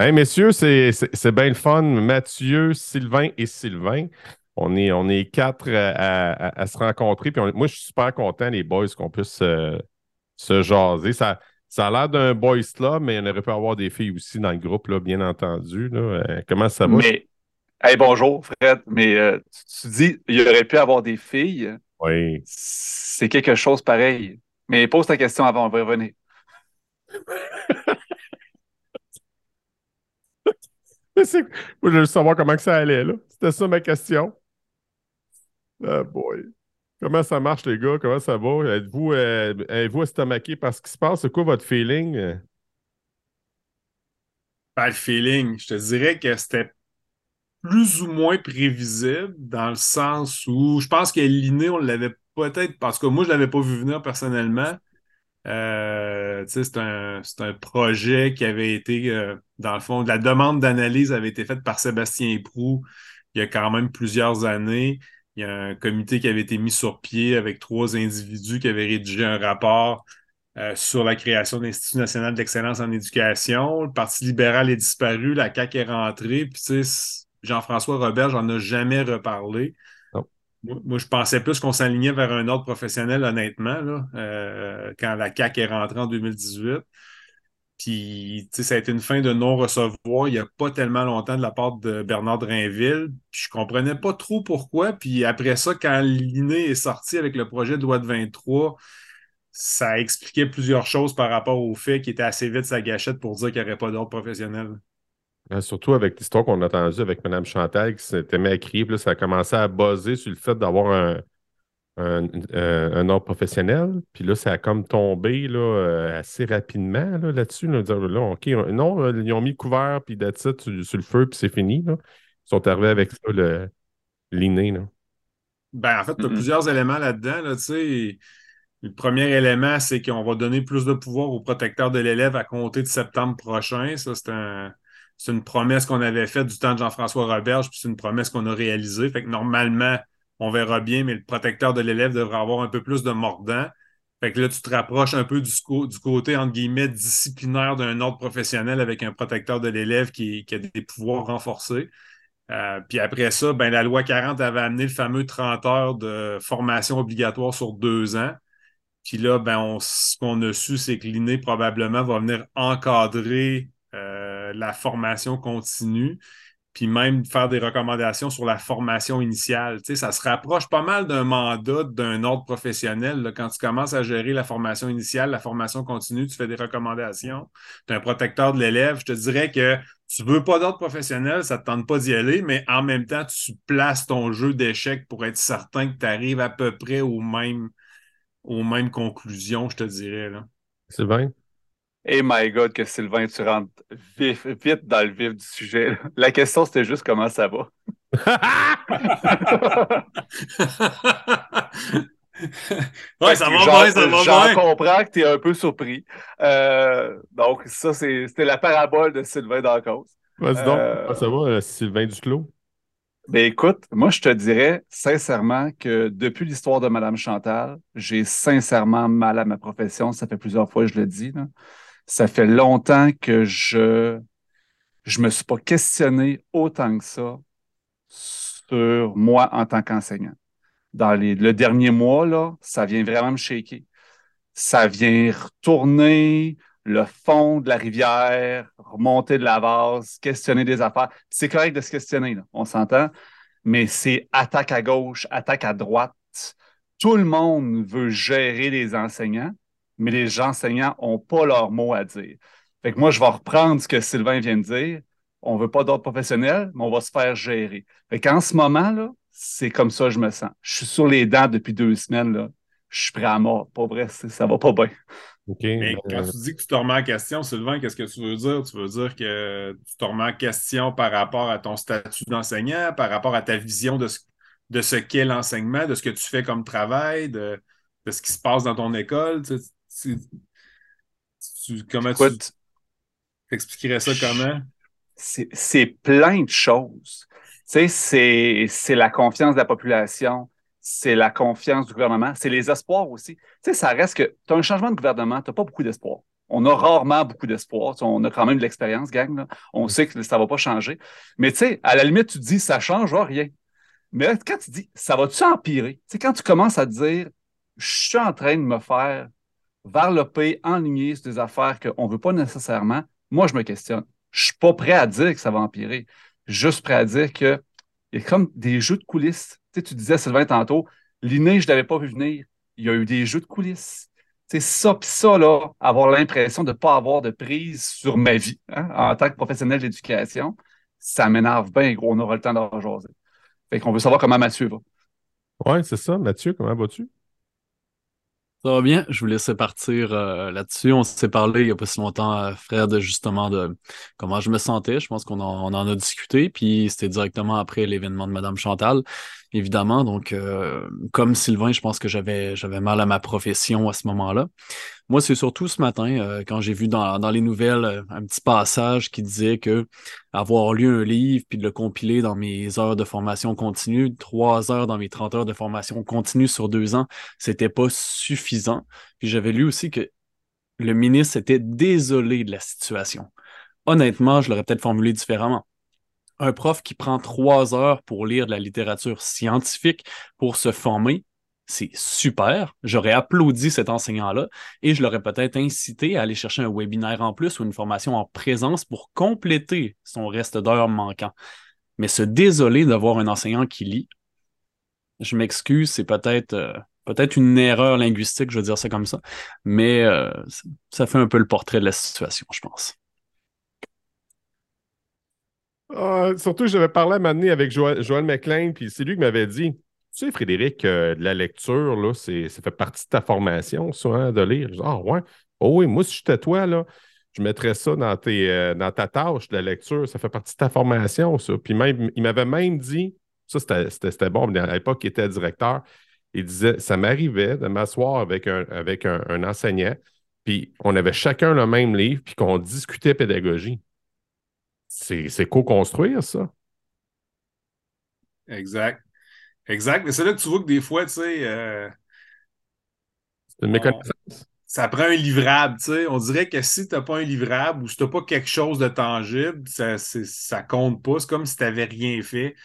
Hey, messieurs, c'est bien le fun. Mathieu, Sylvain et Sylvain. On est, on est quatre à, se rencontrer. Puis moi, je suis super content, les boys, qu'on puisse euh, se jaser. Ça, ça a l'air d'un boys club, mais il aurait pu avoir des filles aussi dans le groupe, là, bien entendu. Euh, comment ça va? Mais, hey, bonjour, Fred. Mais euh, tu, dis, il aurait pu avoir des filles. Oui. C'est quelque chose pareil. Mais pose ta question avant, on va y revenir. Moi, je veux savoir comment que ça allait, là. C'était ça ma question. Ah boy. Comment ça marche, les gars? Comment ça va? Êtes-vous euh, estomaqué par ce qui se passe? C'est quoi votre feeling? Ben, le feeling, je te dirais que c'était plus ou moins prévisible dans le sens où je pense que l'inné, on l'avait peut-être, parce que moi, je ne l'avais pas vu venir personnellement. Euh, c'est un, projet qui avait été, euh, dans le fond, la demande d'analyse avait été faite par Sébastien Prou il y a quand même plusieurs années. Il y a un comité qui avait été mis sur pied avec trois individus qui avaient rédigé un rapport euh, sur la création de l'Institut national d'excellence en éducation. Le Parti libéral est disparu, la CAQ est rentrée, puis Jean-François Robert, j'en ai jamais reparlé. Moi, je pensais plus qu'on s'alignait vers un ordre professionnel, honnêtement, euh, quand la CAQ est rentrée en 2018. Puis, ça a été une fin de non-recevoir il n'y a pas tellement longtemps de la part de Bernard Drainville. Puis, je comprenais pas trop pourquoi. Puis après ça, quand l'INE est sorti avec le projet de loi de 23, ça expliquait plusieurs choses par rapport au fait qu'il était assez vite sa gâchette pour dire qu'il n'y aurait pas d'ordre professionnel. Euh, surtout avec l'histoire qu'on a entendue avec Mme Chantal qui s'était mis à crier, puis ça a commencé à buzzer sur le fait d'avoir un, un, ordre professionnel. Puis là, ça a comme tombé là, euh, assez rapidement là-dessus. Là, OK, non, euh, ils ont mis le couvert, puis d'être sur, sur, le feu, puis c'est fini. Là. Ils sont arrivés avec ça, le l'inné. Ben, en fait, tu as plusieurs éléments là-dedans. Là, le premier élément, c'est qu'on va donner plus de pouvoir au protecteur de l'élève à compter de septembre prochain. Ça, c'est un c'est une promesse qu'on avait faite du temps de Jean-François Roberge, puis c'est une promesse qu'on a réalisée. Fait que normalement, on verra bien, mais le protecteur de l'élève devrait avoir un peu plus de mordant. Fait que là, tu te rapproches un peu du, du côté, entre guillemets, disciplinaire d'un ordre professionnel avec un protecteur de l'élève qui, a des pouvoirs renforcés. Euh, puis après ça, ben, la loi 40 avait amené le fameux 30 heures de formation obligatoire sur deux ans. Puis là, ben, ce qu'on a su, c'est que l'INE probablement va venir encadrer euh, la formation continue, puis même faire des recommandations sur la formation initiale. Tu sais, ça se rapproche pas mal d'un mandat d'un ordre professionnel. Quand tu commences à gérer la formation initiale, la formation continue, tu fais des recommandations. Tu es un protecteur de l'élève. Je te dirais que tu veux pas d'ordre professionnel, ça ne te tente pas d'y aller, mais en même temps, tu places ton jeu d'échecs pour être certain que tu arrives à peu près aux mêmes, aux mêmes conclusions, je te dirais. C'est bien. Hey my God, que Sylvain, tu rentres vite dans le vif du sujet. La question, c'était juste comment ça va. ouais, ça va bien, ça va bien. J'en comprends que tu es un peu surpris. Euh, donc, ça, c'était la parabole de Sylvain Dancause. Vas-y donc, euh, ça va, euh, Sylvain Duclos? Ben écoute, moi, je te dirais sincèrement que depuis l'histoire de Mme Chantal, j'ai sincèrement mal à ma profession. Ça fait plusieurs fois que je le dis. Là ça fait longtemps que je je me suis pas questionné autant que ça sur moi en tant qu'enseignant. Dans les, le dernier mois, ça vient vraiment me shaker. Ça vient retourner le fond de la rivière, remonter de la vase, questionner des affaires. C'est correct de se questionner, on s'entend, mais c'est attaque à gauche, attaque à droite. Tout le monde veut gérer les enseignants mais les enseignants n'ont pas leur mot à dire. Fait que moi, je vais reprendre ce que Sylvain vient de dire. On ne veut pas d'ordre professionnel, mais on va se faire gérer. Fait qu'en ce moment, là, c'est comme ça que je me sens. Je suis sur les dents depuis deux semaines. Là. Je suis prêt à mort. Pas vrai, ça va pas bien. mais ben, quand tu dis que tu te remets en question, Sylvain, qu'est-ce que tu veux dire? Tu veux dire que tu te remets en question par rapport à ton statut d'enseignant, par rapport à ta vision de ce, de ce qu'est l'enseignement, de ce que tu fais comme travail, de, de ce qui se passe dans ton école? Tu comment tu expliquerais ça comment? C'est plein de choses. Tu sais, c'est la confiance de la population, c'est la confiance du gouvernement, c'est les espoirs aussi. Tu sais, ça reste que tu as un changement de gouvernement, tu n'as pas beaucoup d'espoir. on a rarement beaucoup d'espoir. On a quand même de l'expérience, gang. On sait que ça ne va pas changer. Mais tu sais, à la limite, tu te dis, ça ne changera rien. Mais quand tu dis, ça va-tu empirer? Tu sais, quand tu commences à te dire, je suis en train de me faire varloper, enligner sur des affaires qu'on ne veut pas nécessairement, moi, je me questionne. Je ne suis pas prêt à dire que ça va empirer. Juste prêt à dire qu'il y a comme des jeux de coulisses. Tu, sais, tu disais, Sylvain, tantôt, l'inné, je ne l'avais pas vu venir. Il y a eu des jeux de coulisses. C'est ça, puis ça, là, avoir l'impression de ne pas avoir de prise sur ma vie hein, en tant que professionnel d'éducation, ça m'énerve bien gros. On aura le temps d'en jaser. Fait qu'on veut savoir comment Mathieu va. Oui, c'est ça. Mathieu, comment vas-tu? Ça va bien, je vous laisser partir euh, là-dessus. On s'est parlé il n'y a pas si longtemps, euh, frère, de justement de comment je me sentais. Je pense qu'on en, a discuté, puis c'était directement après l'événement de Madame Chantal, évidemment. Donc, euh, comme Sylvain, je pense que j'avais mal à ma profession à ce moment-là. Moi, c'est surtout ce matin, quand j'ai vu dans, les nouvelles un petit passage qui disait que avoir lu un livre puis de le compiler dans mes heures de formation continue, trois heures dans mes 30 heures de formation continue sur deux ans, c'était pas suffisant. Puis j'avais lu aussi que le ministre était désolé de la situation. Honnêtement, je l'aurais peut-être formulé différemment. Un prof qui prend trois heures pour lire de la littérature scientifique pour se former, c'est super. J'aurais applaudi cet enseignant-là et je l'aurais peut-être incité à aller chercher un webinaire en plus ou une formation en présence pour compléter son reste d'heures manquant. Mais se désoler d'avoir un enseignant qui lit, je m'excuse, c'est peut-être euh, une erreur linguistique, je veux dire ça comme ça, mais euh, ça fait un peu le portrait de la situation, je pense. Ah, surtout, j'avais parlé à un avec Joël, Joël McLean, puis c'est lui qui m'avait dit tu sais, Frédéric, euh, la lecture, là, ça fait partie de ta formation, ça, hein, de lire. ah ouais. Oh oui, moi, si j'étais toi, là, je mettrais ça dans, tes, euh, ta tâche de lecture. Ça fait partie de ta formation, ça. Puis même, il m'avait même dit, ça, c'était bon, à l'époque, il était directeur. Il disait, ça m'arrivait de m'asseoir avec un, avec un, enseignant, puis on avait chacun le même livre, puis qu'on discutait pédagogie. C'est co-construire, ça. Exact. Exact. Mais c'est là que tu vois que des fois, tu sais. Euh, c'est une méconnaissance. Ça prend un livrable, tu sais. On dirait que si tu n'as pas un livrable ou si tu n'as pas quelque chose de tangible, ça, ça compte pas. C'est comme si tu n'avais rien fait.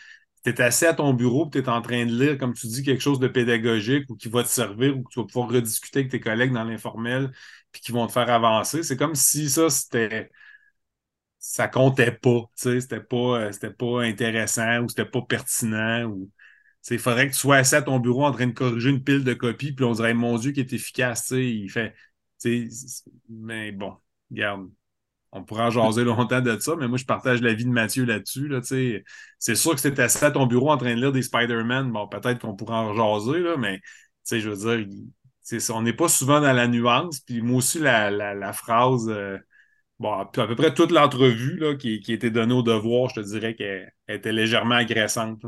Tu es assis à ton bureau et tu es en train de lire, comme tu dis, quelque chose de pédagogique ou qui va te servir ou que tu vas pouvoir rediscuter avec tes collègues dans l'informel puis qui vont te faire avancer. C'est comme si ça, c'était ça comptait pas, tu sais, c'était pas, euh, c'était pas intéressant ou c'était pas pertinent ou il faudrait que tu sois assis à ton bureau en train de corriger une pile de copies, puis on dirait, mon Dieu, qui est efficace. Fait. Mais bon, regarde, on pourra jaser longtemps de ça, mais moi, je partage l'avis de Mathieu là-dessus. Là, c'est sûr que c'est assis à ton bureau en train de lire des Spider-Man. Bon, peut-être qu'on pourra en jaser, mais je veux dire, on n'est pas souvent dans la nuance. Puis moi aussi, la, phrase. Euh, bon, à peu près toute l'entrevue qui, qui était donnée au devoir, je te dirais qu'elle était légèrement agressante.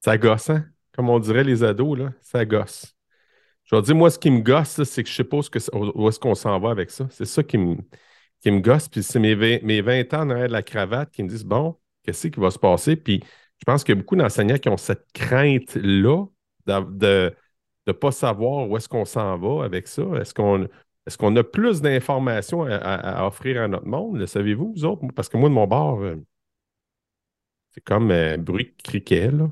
Ça gosse, hein? Comme on dirait les ados, là, ça gosse. Je vais dire, moi, ce qui me gosse, c'est que je sais pas où est-ce qu'on s'en va avec ça? C'est ça qui me, qui me gosse. Puis c'est mes 20, mes 20 ans derrière de la cravate qui me disent, bon, qu'est-ce qui va se passer? Puis je pense qu'il y a beaucoup d'enseignants qui ont cette crainte-là de ne pas savoir où est-ce qu'on s'en va avec ça. Est-ce qu'on est qu'on a plus d'informations à, offrir à notre monde? Le savez-vous, vous autres? Parce que moi, de mon bord, euh, c'est comme un euh, bruit criquet, là.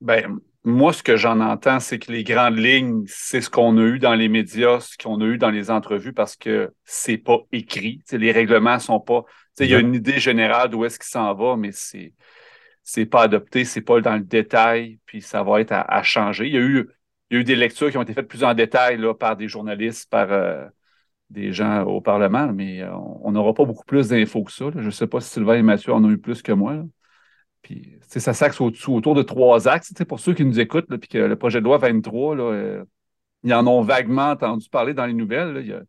Ben, moi, ce que j'en entends, c'est que les grandes lignes, c'est ce qu'on a eu dans les médias, ce qu'on a eu dans les entrevues, parce que c'est pas écrit. les règlements sont pas. Il y a une idée générale d'où est-ce qu'il s'en va, mais c'est c'est pas adopté, c'est pas dans le détail, puis ça va être à, changer. Il y, a eu, il y a eu des lectures qui ont été faites plus en détail là, par des journalistes, par euh, des gens au Parlement, mais euh, on n'aura pas beaucoup plus d'infos que ça. Je ne sais pas si Sylvain et Mathieu en ont eu plus que moi. Là. Puis, ça s'axe autour de trois axes. Pour ceux qui nous écoutent, puis que le projet de loi 23, là, euh, ils en ont vaguement entendu parler dans les nouvelles.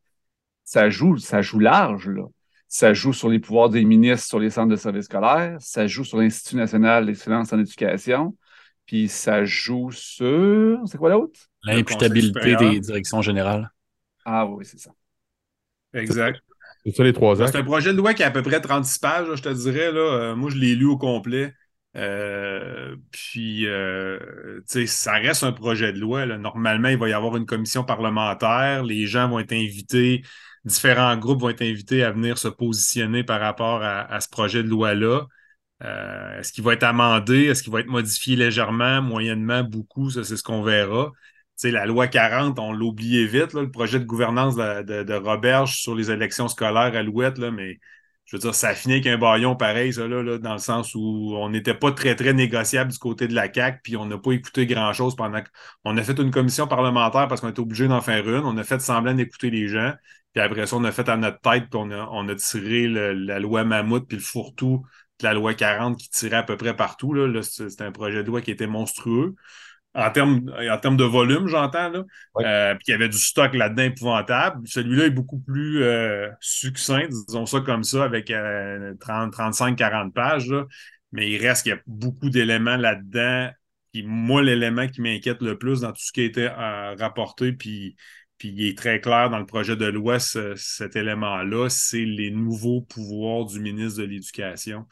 ça, joue, ça joue large. Là. Ça joue sur les pouvoirs des ministres sur les centres de services scolaires. Ça joue sur l'Institut national d'excellence en éducation. Puis ça joue sur. C'est quoi l'autre? L'imputabilité des directions générales. Ah oui, c'est ça. Exact. C'est ça les trois axes. C'est un projet de loi qui a à peu près 36 pages, je te dirais. Là. Euh, moi, je l'ai lu au complet. Euh, puis, ça reste un projet de loi. Normalement, il va y avoir une commission parlementaire. Les gens vont être invités, différents groupes vont être invités à venir se positionner par rapport à ce projet de loi-là. Euh, est-ce qu'il va être amendé? Est-ce qu'il va être modifié légèrement, moyennement, beaucoup? Ça, c'est ce qu'on verra. La loi 40, on l'oubliait vite, le projet de gouvernance de, Roberge sur les élections scolaires à l'Ouette, mais je veux dire, ça a fini avec un baillon pareil, ça, là, dans le sens où on n'était pas très, très négociable du côté de la CAQ, puis on n'a pas écouté grand-chose pendant qu'on a fait une commission parlementaire parce qu'on était obligé d'en faire une. On a fait semblant d'écouter les gens, puis après ça, on a fait à notre tête, puis on a, on tiré la loi Mammouth, puis le fourre-tout la loi 40 qui tirait à peu près partout. Là. c'était un projet de loi qui était monstrueux. En termes, en termes de volume, j'entends, là. Euh, puis il y avait du stock là-dedans épouvantable. Celui-là est beaucoup plus euh, succinct, disons ça comme ça, avec 30, euh, 35, 40 pages. Mais il reste qu'il y a beaucoup d'éléments là-dedans. Puis moi, l'élément qui m'inquiète le plus dans tout ce qui a été rapporté, puis puis il est très clair dans le projet de loi, cet élément-là, c'est les nouveaux pouvoirs du ministre de l'Éducation.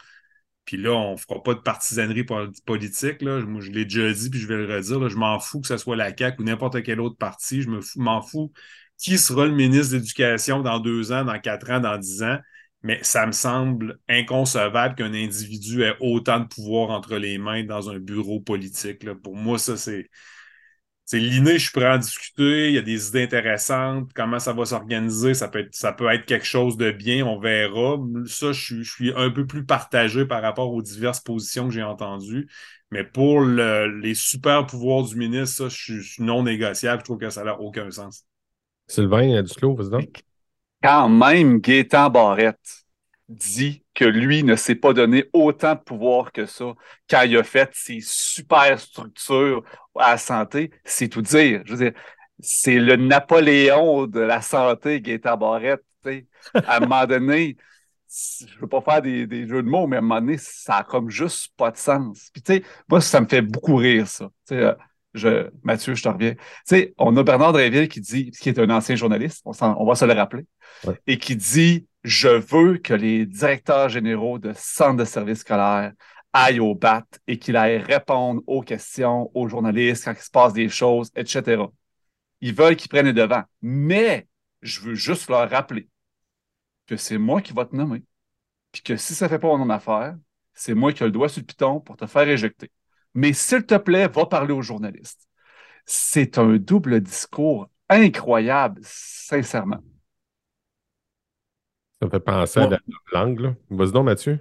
Puis là, on ne fera pas de partisanerie politique. Là. Je l'ai déjà dit, puis je vais le redire. je m'en fous que ce soit la CAQ ou n'importe quel autre parti. Je m'en fous qui sera le ministre de l'Éducation dans deux ans, dans quatre ans, dans dix ans. Mais ça me semble inconcevable qu'un individu ait autant de pouvoir entre les mains dans un bureau politique. Pour moi, ça, c'est c'est l'inné, je suis prêt à en discuter, il y a des idées intéressantes, comment ça va s'organiser, ça peut être, ça peut être quelque chose de bien, on verra. Ça, je, suis un peu plus partagé par rapport aux diverses positions que j'ai entendues. Mais pour les super pouvoirs du ministre, ça, je, suis non négociable, je trouve que ça n'a aucun sens. Sylvain Duclos, président? Quand même, Gaétan Barrette dit que lui ne s'est pas donné autant de pouvoir que ça quand il a fait ses super structures à la santé, c'est tout dire. Je veux dire, c'est le Napoléon de la santé, Gaëtan Barrette. À un moment donné, je veux pas faire des, jeux de mots, mais à un moment donné, ça a comme juste pas de sens. Puis, tu moi, ça me fait beaucoup rire, ça. Euh, je, Mathieu, je te reviens. Tu sais, on a Bernard Dréville qui dit, qui est un ancien journaliste, on, on va se le rappeler, et qui dit Je veux que les directeurs généraux de centres de services scolaires aille au BAT et qu'il aille répondre aux questions aux journalistes quand il se passe des choses, etc. Ils veulent qu'ils prennent les devants. Mais je veux juste leur rappeler que c'est moi qui vais te nommer. Puis que si ça ne fait pas mon affaire, c'est moi qui ai le doigt sur le piton pour te faire éjecter. Mais s'il te plaît, va parler aux journalistes. C'est un double discours incroyable, sincèrement. Ça me fait penser à la langue. Vas-y donc, Mathieu.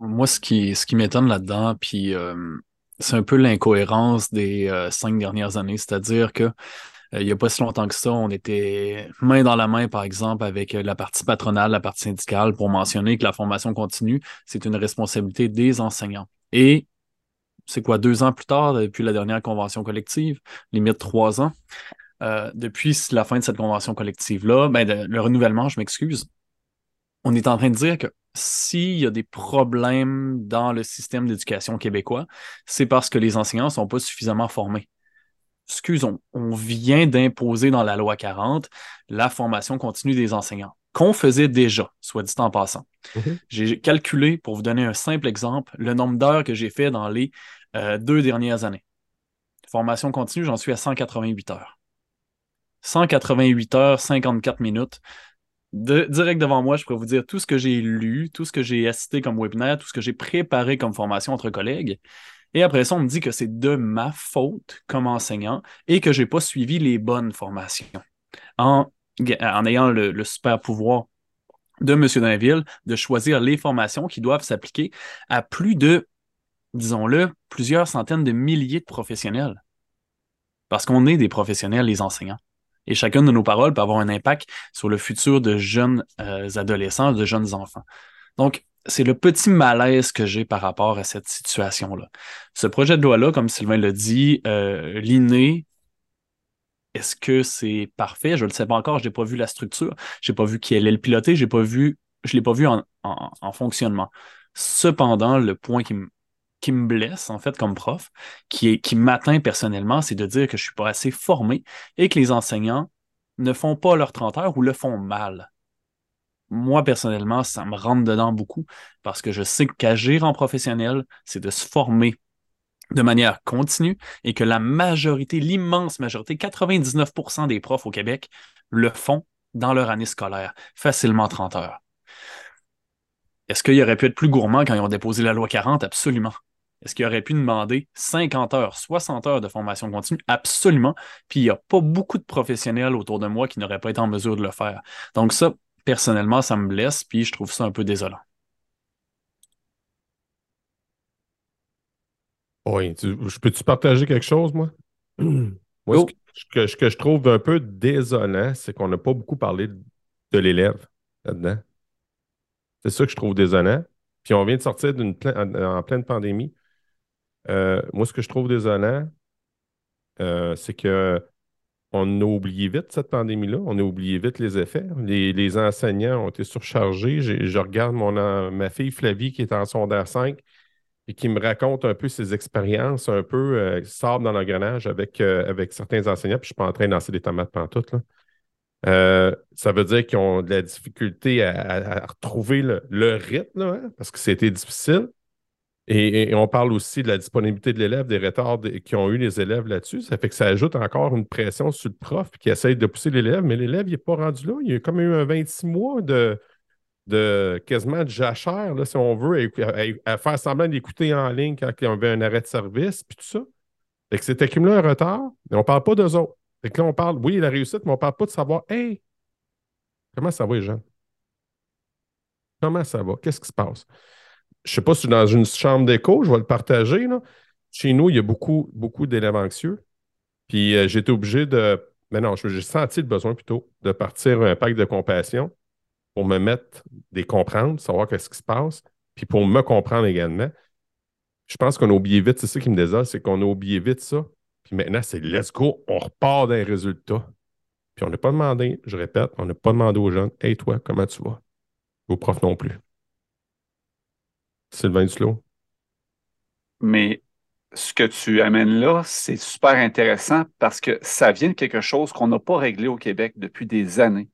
Moi, ce qui, ce qui m'étonne là-dedans, puis euh, c'est un peu l'incohérence des euh, cinq dernières années, c'est-à-dire que euh, il n'y a pas si longtemps que ça, on était main dans la main, par exemple, avec la partie patronale, la partie syndicale, pour mentionner que la formation continue, c'est une responsabilité des enseignants. Et c'est quoi, deux ans plus tard, depuis la dernière convention collective, limite trois ans, depuis la fin de cette convention collective-là, ben, le renouvellement, je m'excuse, on est en train de dire que s'il y a des problèmes dans le système d'éducation québécois, c'est parce que les enseignants ne sont pas suffisamment formés. Excusons, on vient d'imposer dans la loi 40 la formation continue des enseignants, qu'on faisait déjà, soit dit en passant. Mm-hmm. J'ai calculé, pour vous donner un simple exemple, le nombre d'heures que j'ai fait dans les euh, deux dernières années. Formation continue, j'en suis à 188 heures. 188 heures, 54 minutes direct devant moi, je pourrais vous dire tout ce que j'ai lu, tout ce que j'ai assisté comme webinaire, tout ce que j'ai préparé comme formation entre collègues. Et après ça, on me dit que c'est de ma faute comme enseignant et que je n'ai pas suivi les bonnes formations. En, en ayant le, super pouvoir de M. Dainville de choisir les formations qui doivent s'appliquer à plus de, disons-le, plusieurs centaines de milliers de professionnels. Parce qu'on est des professionnels, les enseignants. Et chacune de nos paroles peut avoir un impact sur le futur de jeunes euh, adolescents, de jeunes enfants. Donc, c'est le petit malaise que j'ai par rapport à cette situation-là. Ce projet de loi-là, comme Sylvain l'a dit, euh, l'inné, est-ce que c'est parfait? Je ne le sais pas encore, je n'ai pas vu la structure, je n'ai pas vu qui allait le piloter, j'ai pas vu, je ne l'ai pas vu en, en, fonctionnement. Cependant, le point qui me qui me blesse, en fait, comme prof, qui, est, qui m'atteint personnellement, c'est de dire que je ne suis pas assez formé et que les enseignants ne font pas leurs 30 heures ou le font mal. moi, personnellement, ça me rentre dedans beaucoup parce que je sais qu'agir en professionnel, c'est de se former de manière continue et que la majorité, l'immense majorité, 99% des profs au Québec le font dans leur année scolaire, facilement 30 heures. Est-ce qu'il aurait pu être plus gourmand quand ils ont déposé la loi 40? Absolument. Est-ce qu'il aurait pu demander 50 heures, 60 heures de formation continue? Absolument. Puis il n'y a pas beaucoup de professionnels autour de moi qui n'auraient pas été en mesure de le faire. Donc ça, personnellement, ça me blesse, puis je trouve ça un peu désolant. Oui, je peux-tu partager quelque chose, moi? moi, ce, que, ce, que, je trouve un peu désolant, c'est qu'on n'a pas beaucoup parlé de l'élève là-dedans. C'est ça que je trouve désolant. Puis on vient de sortir d'une en, pleine pandémie. Euh, moi, ce que je trouve désolant, euh, c'est que on a oublié vite cette pandémie-là. On a oublié vite les effets. Les, enseignants ont été surchargés. Je regarde mon, ma fille Flavie qui est en secondaire 5 et qui me raconte un peu ses expériences, un peu euh, sort dans l'engrenage avec, avec certains enseignants. Puis je ne suis pas en train de lancer des tomates pantoutes. Là. Euh, ça veut dire qu'ils ont de la difficulté à, retrouver le, rythme, hein, parce que c'était difficile. Et, on parle aussi de la disponibilité de l'élève, des retards qui ont eu les élèves là-dessus. Ça fait que ça ajoute encore une pression sur le prof qui essaye de pousser l'élève, mais l'élève, n'est pas rendu là. Il a comme eu un 26 mois de, de quasiment de jachère, là, si on veut, à, faire semblant d'écouter en ligne quand il y avait un arrêt de service, puis tout ça. Fait que c'est accumulé un retard, mais on ne parle pas d'eux autres. Fait que là, on parle, oui, la réussite, mais on ne parle pas de savoir, hey, comment ça va les? Comment ça va? Qu'est-ce qui se passe? Je ne sais pas si dans une chambre d'écho, je vais le partager. Là. Chez nous, il y a beaucoup, beaucoup d'élèves anxieux. Puis euh, été obligé de. Mais non, j'ai senti le besoin plutôt de partir un pacte de compassion pour me mettre des comprendre, savoir qu'est-ce qui se passe, puis pour me comprendre également. Je pense qu'on a oublié vite, c'est ça qui me désole, c'est qu'on a oublié vite ça. Puis maintenant, c'est let's go, on repart des résultats. Puis on n'a pas demandé, je répète, on n'a pas demandé aux jeunes, hey toi, comment tu vas? Aux profs non plus. Sylvain Duclos. Mais ce que tu amènes là, c'est super intéressant parce que ça vient de quelque chose qu'on n'a pas réglé au Québec depuis des années.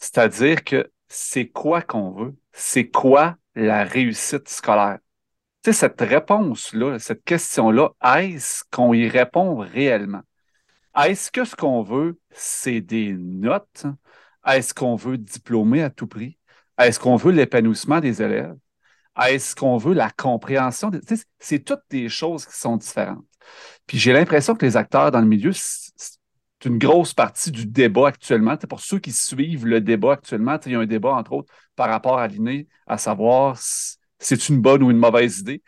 C'est-à-dire que c'est quoi qu'on veut? C'est quoi la réussite scolaire? sais, cette réponse-là, cette question-là, est-ce qu'on y répond réellement? Est-ce que ce qu'on veut, c'est des notes? Est-ce qu'on veut diplômer à tout prix? Est-ce qu'on veut l'épanouissement des élèves? Est-ce qu'on veut la compréhension? C'est toutes des choses qui sont différentes. Puis j'ai l'impression que les acteurs dans le milieu, une grosse partie du débat actuellement. Pour ceux qui suivent le débat actuellement, il y a un débat, entre autres, par rapport à l'INE, à savoir c'est une bonne ou une mauvaise idée.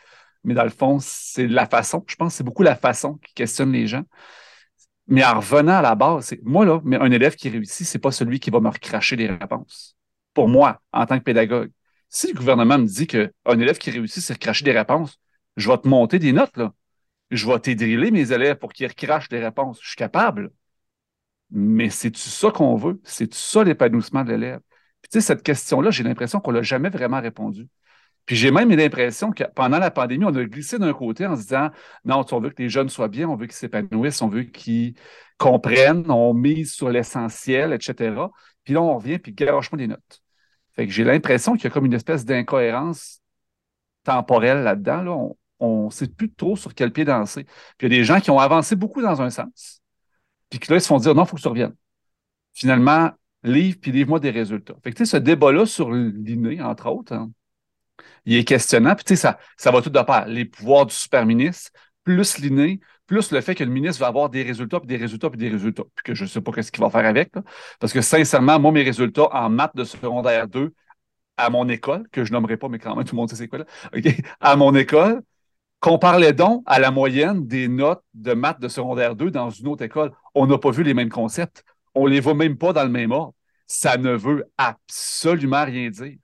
Mais dans le fond, c'est la façon. Je pense que c'est beaucoup la façon qui questionne les gens. Mais en revenant à la base, c'est moi, là, mais un élève qui réussit, c'est pas celui qui va me recracher les réponses. Pour moi, en tant que pédagogue. Si le gouvernement me dit qu'un élève qui réussit, c'est recracher des réponses, je vais te monter des notes, là. Je vais t'édriller mes élèves pour qu'ils recrachent des réponses. Je suis capable. Mais c'est-tu ça qu'on veut? C'est-tu ça l'épanouissement de l'élève? Puis tu sais, cette question-là, j'ai l'impression qu'on l'a jamais vraiment répondu. Puis j'ai même l'impression que pendant la pandémie, on a glissé d'un côté en se disant non, on veut que les jeunes soient bien, on veut qu'ils s'épanouissent, on veut qu'ils comprennent, on mise sur l'essentiel, etc. Puis là, on revient, puis garoche-moi des notes. Fait que j'ai l'impression qu'il y a comme une espèce d'incohérence temporelle là-dedans. On ne sait plus trop sur quel pied danser. Puis il y a des gens qui ont avancé beaucoup dans un sens, puis là, ils se font dire non, il faut que tu reviennes. Finalement, livre, puis livre-moi des résultats. Fait que tu sais, ce débat-là sur l'inné, entre autres, hein, il est questionnant. Puis, ça, ça va tout de part. Les pouvoirs du super ministre, plus l'inné, plus le fait que le ministre va avoir des résultats, puis des résultats, puis des résultats, puis que je ne sais pas ce qu'il va faire avec. Parce que sincèrement, moi, mes résultats en maths de secondaire 2 à mon école, que je nommerai pas, mais quand même, tout le monde sait c'est quoi là, à mon école, compare-les donc à la moyenne des notes de maths de secondaire 2 dans une autre école. On n'a pas vu les mêmes concepts. On ne les voit même pas dans le même ordre. Ça ne veut absolument rien dire.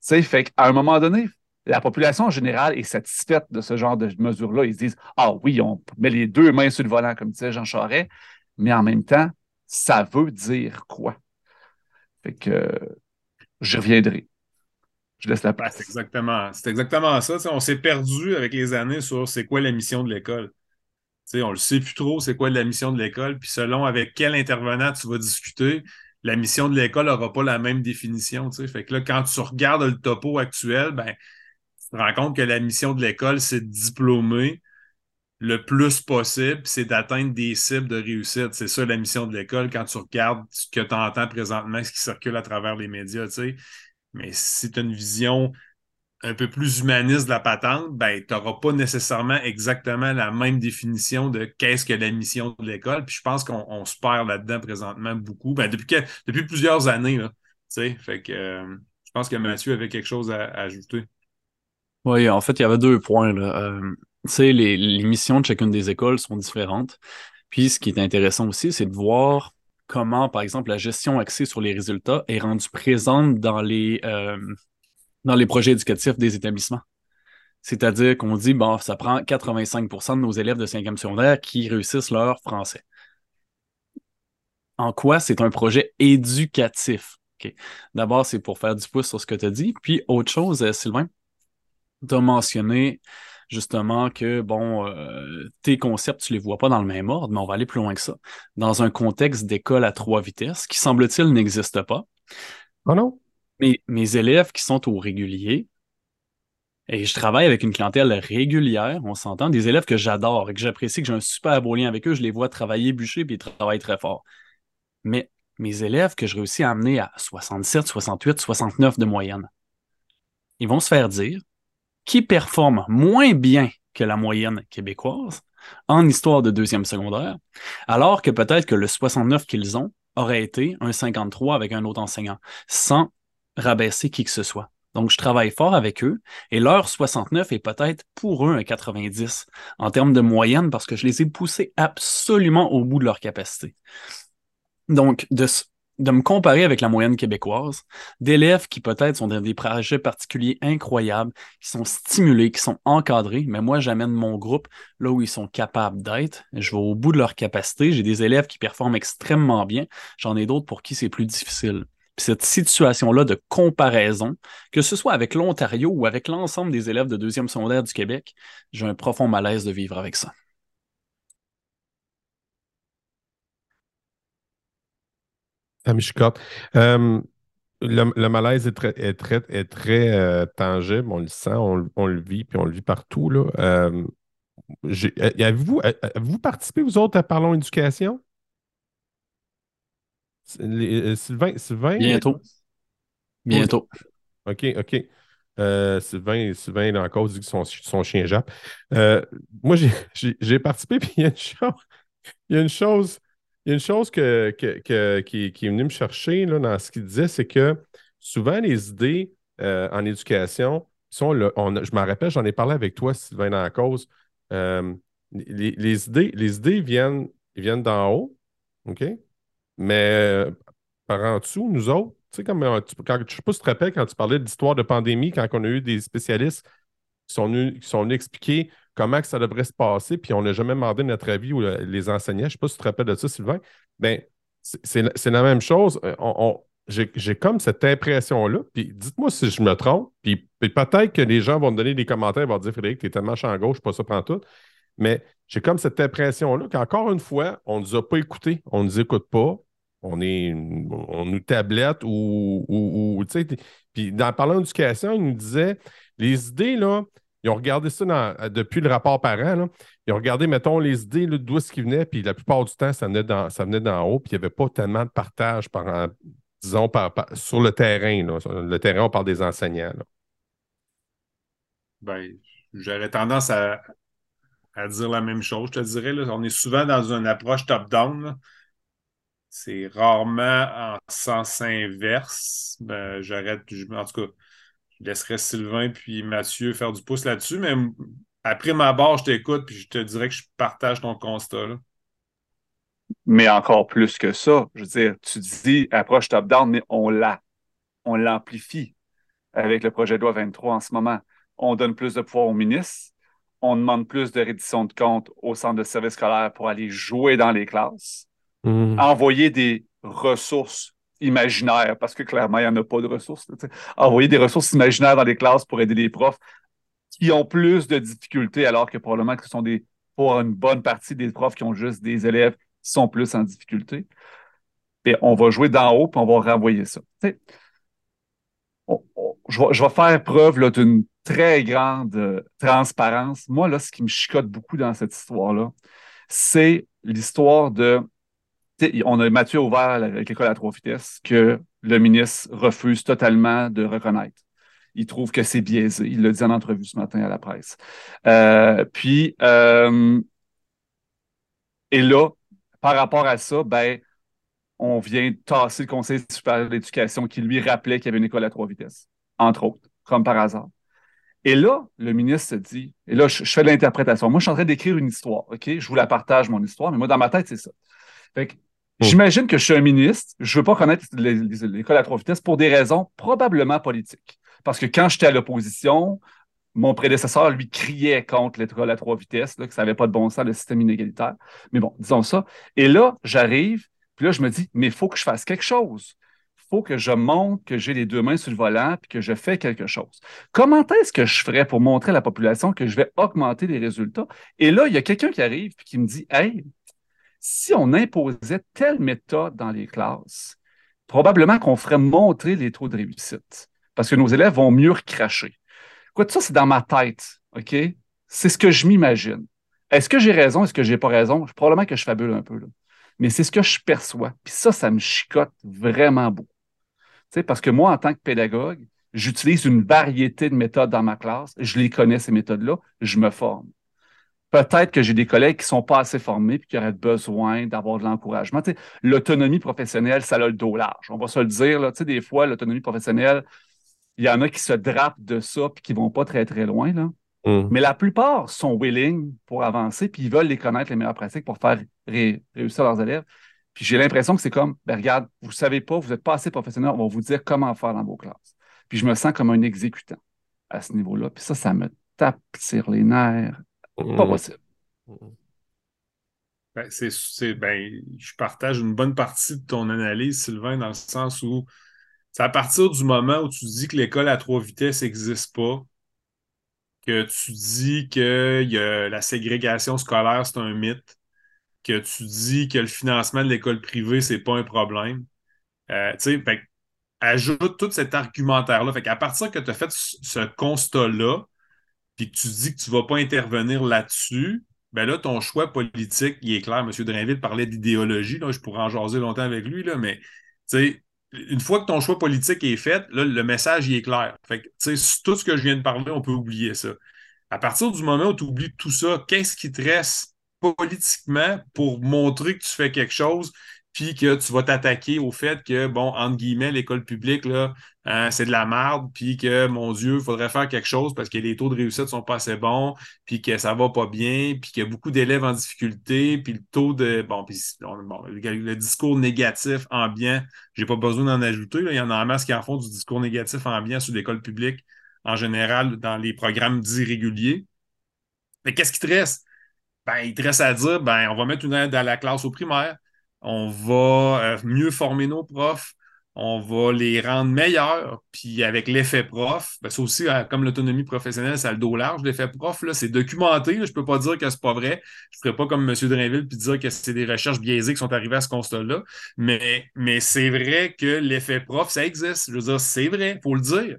sais, fait qu'à un moment donné, la population en général est satisfaite de ce genre de mesures-là. Ils se disent Ah oui, on met les deux mains sur le volant, comme disait Jean Charest, mais en même temps, ça veut dire quoi? Fait que je reviendrai. Je laisse la place. c'est exactement, c'est exactement ça. on s'est perdu avec les années sur c'est quoi la mission de l'école. On le sait plus trop, c'est quoi la mission de l'école. Puis selon avec quel intervenant tu vas discuter, la mission de l'école n'aura pas la même définition. Fait que là, quand tu regardes le topo actuel, ben, tu te rends compte que la mission de l'école, c'est de diplômer le plus possible, c'est d'atteindre des cibles de réussite. C'est ça la mission de l'école quand tu regardes ce que tu entends présentement, ce qui circule à travers les médias. Tu sais. Mais si tu as une vision un peu plus humaniste de la patente, ben, tu n'auras pas nécessairement exactement la même définition de qu'est-ce que la mission de l'école. Puis je pense qu'on se perd là-dedans présentement beaucoup. Ben, depuis, depuis plusieurs années. Là, fait que je pense que Mathieu avait quelque chose à, ajouter. Oui, en fait, il y avait deux points. Là. Euh, les missions de chacune des écoles sont différentes. Puis ce qui est intéressant aussi, c'est de voir comment, par exemple, la gestion axée sur les résultats est rendue présente dans les, euh, projets éducatifs des établissements. C'est-à-dire qu'on dit, bon, ça prend 85% de nos élèves de 5e secondaire qui réussissent leur français. En quoi c'est un projet éducatif? D'abord, c'est pour faire du pouce sur ce que tu as dit. Puis, autre chose, euh, Sylvain, tu as mentionné justement que, bon, euh, tes concepts, tu les vois pas dans le même ordre, mais on va aller plus loin que ça. Dans un contexte d'école à trois vitesses, qui semble-t-il n'existe pas. Oh non? mes, mes élèves qui sont au régulier, et je travaille avec une clientèle régulière, on s'entend, des élèves que j'adore et que j'apprécie, que j'ai un super beau lien avec eux, je les vois travailler, bûcher, puis ils travaillent très fort. Mais mes élèves que je réussis à amener à 67, 68, 69 de moyenne, ils vont se faire dire qui performent moins bien que la moyenne québécoise en histoire de deuxième secondaire, alors que peut-être que le 69 qu'ils ont aurait été un 53 avec un autre enseignant, sans rabaisser qui que ce soit. Donc, je travaille fort avec eux et leur 69 est peut-être pour eux un 90 en termes de moyenne parce que je les ai poussés absolument au bout de leur capacité. Donc, de, de me comparer avec la moyenne québécoise, d'élèves qui peut-être sont dans des projets particuliers incroyables, qui sont stimulés, qui sont encadrés, mais moi, j'amène mon groupe là où ils sont capables d'être. Je vais au bout de leur capacité. J'ai des élèves qui performent extrêmement bien. J'en ai d'autres pour qui c'est plus difficile cette situation-là de comparaison, que ce soit avec l'Ontario ou avec l'ensemble des élèves de deuxième secondaire du Québec, j'ai un profond malaise de vivre avec ça. Euh, le, malaise est très, est très, euh, tangible, on le sent, on, le vit, puis on le vit partout. Là. Euh, avez-vous, avez-vous participé, vous autres, à Parlons Éducation? Sylvain, Sylvain? Bientôt. Bientôt. OK, OK. Euh, Sylvain, Sylvain, il a encore dit que son, son chien jappe. Euh, moi, j'ai participé, puis il y a une chose, il y a une chose, il y a une chose que, qui, est venue me chercher là, dans ce qu'il disait, c'est que souvent, les idées en éducation sont là. je m'en rappelle, j'en ai parlé avec toi, Sylvain, dans la cause. les, idées, les idées viennent, viennent d'en haut, OK? Mais par en dessous, nous autres, tu sais, comme euh, quand, je sais pas si tu te rappelles quand tu parlais de l'histoire de pandémie, quand on a eu des spécialistes qui sont qui sont venus expliquer comment que ça devrait se passer, puis on n'a jamais demandé notre avis ou les enseignants. Je ne sais pas si tu te rappelles de ça, Sylvain. Bien, c'est la même chose. Euh, j'ai comme cette impression-là, puis dites-moi si je me trompe, puis, peut-être que les gens vont me donner des commentaires, vont dire Frédéric, tu es tellement champ gauche, pas ça prend tout. Mais j'ai comme cette impression-là qu'encore une fois, on ne nous a pas écoutés, on ne nous écoute pas, on est on nous tablette ou, ou. Puis dans parlant d'éducation, il nous disait les idées, là, ils ont regardé ça depuis le rapport parent, là, ils ont regardé, mettons, les idées d'où est-ce qui venait, puis la plupart du temps, ça venait d'en, haut, puis il n'y avait pas tellement de partage par, disons, sur le terrain. Le terrain, on parle des enseignants. Ben, j'aurais tendance à, dire la même chose. Je te dirais, là, on est souvent dans une approche top-down. C'est rarement en sens inverse. Ben, j'arrête, en tout cas, je laisserai Sylvain puis Mathieu faire du pouce là-dessus, mais après ma barre, je t'écoute puis je te dirais que je partage ton constat. Mais encore plus que ça, je veux dire, tu dis approche top-down, mais on l'a, on l'amplifie avec le projet de loi 23 en ce moment. On donne plus de pouvoir au ministre, on demande plus de reddition de comptes au centre de service scolaire pour aller jouer dans les classes. Mm. Envoyer des ressources imaginaires, parce que clairement, il n'y en a pas de ressources. envoyer des ressources imaginaires dans les classes pour aider les profs qui ont plus de difficultés, alors que probablement ce sont des, pour une bonne partie des profs qui ont juste des élèves qui sont plus en difficulté. Et on va jouer d'en haut, puis on va renvoyer ça. je, vais, faire preuve d'une très grande euh, transparence. Moi, là, ce qui me chicote beaucoup dans cette histoire-là, c'est l'histoire de. On a Mathieu ouvert avec l'école à trois vitesses que le ministre refuse totalement de reconnaître. Il trouve que c'est biaisé. Il l'a dit en entrevue ce matin à la presse. Euh, puis, euh, et là, par rapport à ça, ben, on vient tasser le Conseil supérieur d'éducation qui lui rappelait qu'il y avait une école à trois vitesses, entre autres, comme par hasard. Et là, le ministre se dit, et là, je, fais de l'interprétation. Moi, je suis en train d'écrire une histoire, OK? Je vous la partage, mon histoire, mais moi, dans ma tête, c'est ça. Fait que. J'imagine que je suis un ministre, je ne veux pas connaître l'école à trois vitesses pour des raisons probablement politiques. Parce que quand j'étais à l'opposition, mon prédécesseur, lui, criait contre l'école à trois vitesses, que ça n'avait pas de bon sens, le système inégalitaire. Mais bon, disons ça. Et là, j'arrive, puis là, je me dis, mais il faut que je fasse quelque chose faut que je montre que j'ai les deux mains sur le volant et que je fais quelque chose. Comment est-ce que je ferais pour montrer à la population que je vais augmenter les résultats? Et là, il y a quelqu'un qui arrive et qui me dit Hey, si on imposait telle méthode dans les classes, probablement qu'on ferait montrer les taux de réussite parce que nos élèves vont mieux recracher. Écoute, ça, c'est dans ma tête, OK? C'est ce que je m'imagine. Est-ce que j'ai raison? Est-ce que j'ai pas raison? Probablement que je fabule un peu. Mais c'est ce que je perçois. Puis ça, ça me chicote vraiment beaucoup parce que moi, en tant que pédagogue, j'utilise une variété de méthodes dans ma classe. Je les connais, ces méthodes-là. Je me forme. Peut-être que j'ai des collègues qui ne sont pas assez formés et qui auraient besoin d'avoir de l'encouragement. L'autonomie professionnelle, ça a le dos large. On va se le dire. Là, des fois, l'autonomie professionnelle, il y en a qui se drapent de ça et qui ne vont pas très, très loin. Là. Mmh. Mais la plupart sont willing pour avancer puis ils veulent les connaître, les meilleures pratiques pour faire réussir leurs élèves. Puis j'ai l'impression que c'est comme, ben regarde, vous ne savez pas, vous n'êtes pas assez professionnel, on va vous dire comment faire dans vos classes. Puis je me sens comme un exécutant à ce niveau-là. Puis ça, ça me tape sur les nerfs. Pas mmh. possible. Ben, c'est, ben, je partage une bonne partie de ton analyse, Sylvain, dans le sens où c'est à partir du moment où tu dis que l'école à trois vitesses n'existe pas, que tu dis que y a la ségrégation scolaire, c'est un mythe, que tu dis que le financement de l'école privée, c'est pas un problème. Euh, tu sais, ajoute tout cet argumentaire-là. Fait qu'à partir que tu as fait ce constat-là, puis que tu dis que tu ne vas pas intervenir là-dessus, ben là, ton choix politique, il est clair. M. Drainville parlait d'idéologie, je pourrais en jaser longtemps avec lui, là, mais une fois que ton choix politique est fait, là, le message il est clair. Fait que, tout ce que je viens de parler, on peut oublier ça. À partir du moment où tu oublies tout ça, qu'est-ce qui te reste politiquement pour montrer que tu fais quelque chose, puis que tu vas t'attaquer au fait que, bon, entre guillemets, l'école publique, là, hein, c'est de la merde, puis que, mon Dieu, il faudrait faire quelque chose parce que les taux de réussite sont pas assez bons, puis que ça va pas bien, puis qu'il y a beaucoup d'élèves en difficulté, puis le taux de... Bon, puis le, discours négatif ambiant, j'ai pas besoin d'en ajouter. Il y en a en masse qui en font du discours négatif ambiant sur l'école publique en général dans les programmes dits réguliers. Mais qu'est-ce qui te reste? ben, il te reste à dire, ben, on va mettre une aide à la classe au primaire, on va euh, mieux former nos profs, on va les rendre meilleurs, puis avec l'effet prof, ben, ça aussi, euh, comme l'autonomie professionnelle, ça a le dos large, l'effet prof, c'est documenté, je ne peux pas dire que c'est pas vrai, je ne pas comme M. Drainville puis dire que c'est des recherches biaisées qui sont arrivées à ce constat-là, mais, mais c'est vrai que l'effet prof, ça existe, je veux dire, c'est vrai, il faut le dire.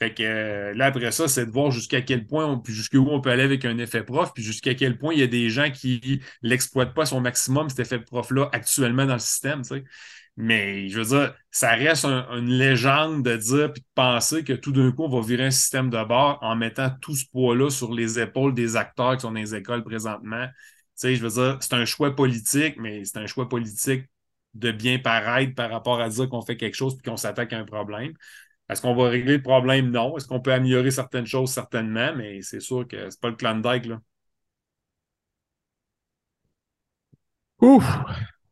Fait que euh, là, après ça, c'est de voir jusqu'à quel point, puis jusqu'où on peut aller avec un effet prof, puis jusqu'à quel point il y a des gens qui l'exploitent pas son maximum, cet effet prof-là, actuellement dans le système. Tu sais. Mais je veux dire, ça reste une légende de dire puis de penser que tout d'un coup, on va virer un système de bord en mettant tout ce poids-là sur les épaules des acteurs qui sont dans les écoles présentement. Tu sais, je veux dire, c'est un choix politique, mais c'est un choix politique de bien paraître par rapport à dire qu'on fait quelque chose puis qu'on s'attaque à un problème. Est-ce qu'on va régler le problème? Non. Est-ce qu'on peut améliorer certaines choses? Certainement, mais c'est sûr que c'est pas le clan Dyke, là. Ouf!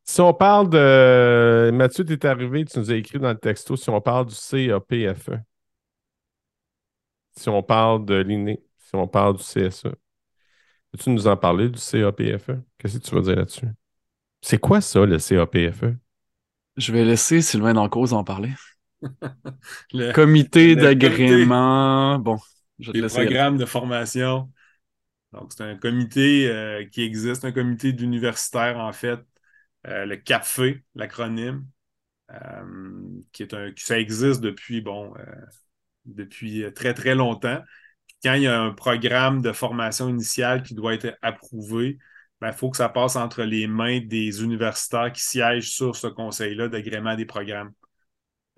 Si on parle de. Mathieu, tu es arrivé, tu nous as écrit dans le texto si on parle du CAPFE. Si on parle de l'INE, si on parle du CSE. Peux-tu nous en parler du CAPFE? Qu'est-ce que tu vas dire là-dessus? C'est quoi ça, le CAPFE? Je vais laisser Sylvain Dancause en parler. Le, comité d'agrément. Bon, je te programmes de formation. Donc, c'est un comité euh, qui existe, un comité d'universitaires, en fait, euh, le CAPFE, l'acronyme. qui est un, ça existe depuis, bon, depuis très, très longtemps. Quand il y a un programme de formation initiale qui doit être approuvé, il ben, faut que ça passe entre les mains des universitaires qui siègent sur ce conseil-là d'agrément des programmes.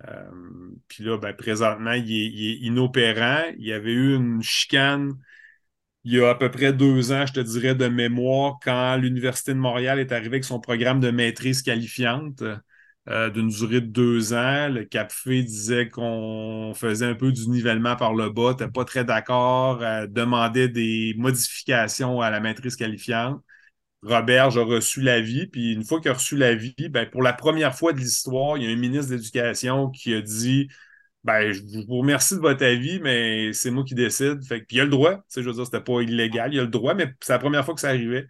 Euh, puis là, ben, présentement, il est, inopérant. Il y avait eu une chicane il y a à peu près deux ans, je te dirais, de mémoire, quand l'Université de Montréal est arrivée avec son programme de maîtrise qualifiante euh, d'une durée de deux ans. Le CAPFE disait qu'on faisait un peu du nivellement par le bas, n'était pas très d'accord, euh, demandait des modifications à la maîtrise qualifiante. Robert a reçu l'avis, puis une fois qu'il a reçu l'avis, ben, pour la première fois de l'histoire, il y a un ministre de l'Éducation qui a dit ben, je vous remercie de votre avis, mais c'est moi qui décide. Puis il a le droit. Je veux dire, c'était pas illégal, il a le droit, mais c'est la première fois que ça arrivait.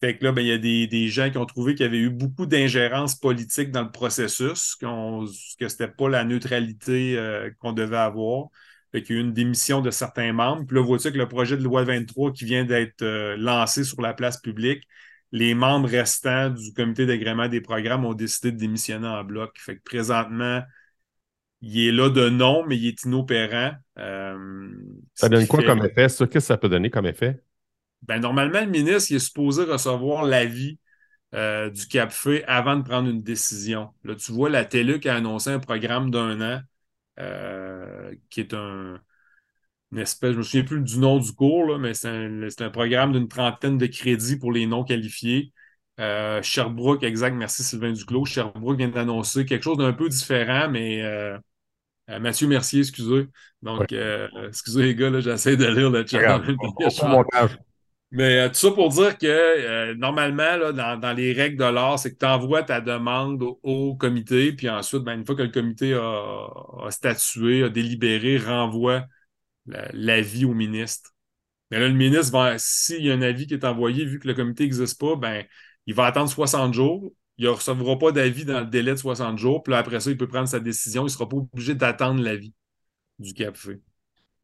Fait que là, ben, il y a des, gens qui ont trouvé qu'il y avait eu beaucoup d'ingérence politique dans le processus, que c'était pas la neutralité euh, qu'on devait avoir. Fait qu'il y a eu une démission de certains membres. Puis là, vois-tu que le projet de loi 23 qui vient d'être euh, lancé sur la place publique, les membres restants du comité d'agrément des programmes ont décidé de démissionner en bloc. Fait que présentement, il est là de nom, mais il est inopérant. Euh, ça donne quoi comme effet? Qu'est-ce que ça peut donner comme effet? Ben, normalement, le ministre il est supposé recevoir l'avis euh, du CAPFE avant de prendre une décision. Là, tu vois, la TELUC a annoncé un programme d'un an euh, qui est un, une espèce, je ne me souviens plus du nom du cours, mais c'est un, programme d'une trentaine de crédits pour les non qualifiés. Euh, Sherbrooke, exact, merci Sylvain Duclos. Sherbrooke vient d'annoncer quelque chose d'un peu différent, mais euh, Mathieu Mercier, excusez. Donc, excusez les gars, j'essaie de lire le chat. Mais euh, tout ça pour dire que euh, normalement, là, dans, les règles de l'art, c'est que tu envoies ta demande au, comité, puis ensuite, ben, une fois que le comité a, statué, a délibéré, renvoie l'avis au ministre. Mais là, le ministre, s'il y a un avis qui est envoyé, vu que le comité n'existe pas, ben, il va attendre 60 jours. Il ne recevra pas d'avis dans le délai de 60 jours. Puis après ça, il peut prendre sa décision. Il ne sera pas obligé d'attendre l'avis du CAPFE.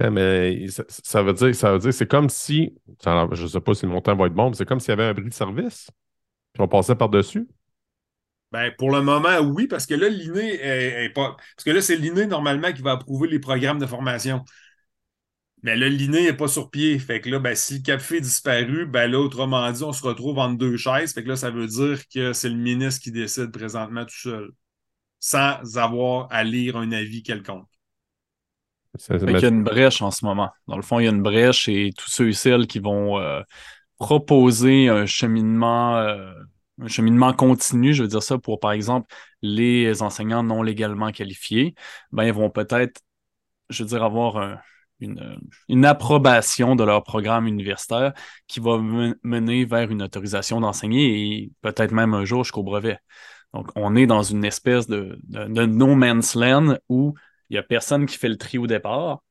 Mais ça, veut dire, ça veut dire, c'est comme si, je ne sais pas si le montant va être bon, mais c'est comme s'il y avait un bris de service, puis on passait par-dessus. Ben, pour le moment, oui, parce que là, l'INE est, pas. Parce que là, c'est l'INE normalement qui va approuver les programmes de formation. Mais là, l'INE n'est pas sur pied. Fait que là, ben, si le est disparu, ben là, autrement dit, on se retrouve entre deux chaises. Fait que là, ça veut dire que c'est le ministre qui décide présentement tout seul, sans avoir à lire un avis quelconque. Il y a une brèche en ce moment. Dans le fond, il y a une brèche et tous ceux et celles qui vont euh, proposer un cheminement, euh, un cheminement continu, je veux dire ça pour, par exemple, les enseignants non légalement qualifiés, ben, ils vont peut-être, je veux dire, avoir une, une, approbation de leur programme universitaire qui va mener vers une autorisation d'enseigner et peut-être même un jour jusqu'au brevet. Donc, on est dans une espèce de, de, de no man's land où il n'y a personne qui fait le tri au départ.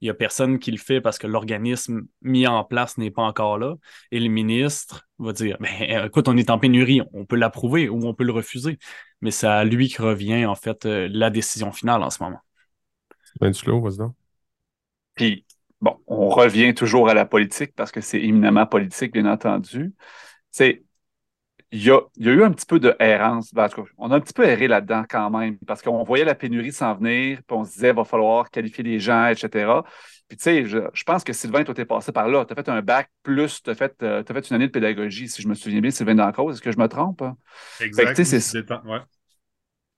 Il n'y a personne qui le fait parce que l'organisme mis en place n'est pas encore là. Et le ministre va dire ben, écoute, on est en pénurie, on peut l'approuver ou on peut le refuser. Mais c'est à lui qui revient, en fait, euh, la décision finale en ce moment. Ben slow, vas Puis, bon, on revient toujours à la politique parce que c'est éminemment politique, bien entendu. C'est il y, a, eu un petit peu de errance. Ben, on a un petit peu erré là-dedans quand même, parce qu'on voyait la pénurie s'en venir, puis on se disait, va falloir qualifier les gens, etc. Puis, tu sais, je, pense que Sylvain, toi, t'es passé par là. Tu as fait un bac plus, tu as, fait, euh, fait une année de pédagogie, si je me souviens bien, Sylvain Dancause. Est-ce que je me trompe?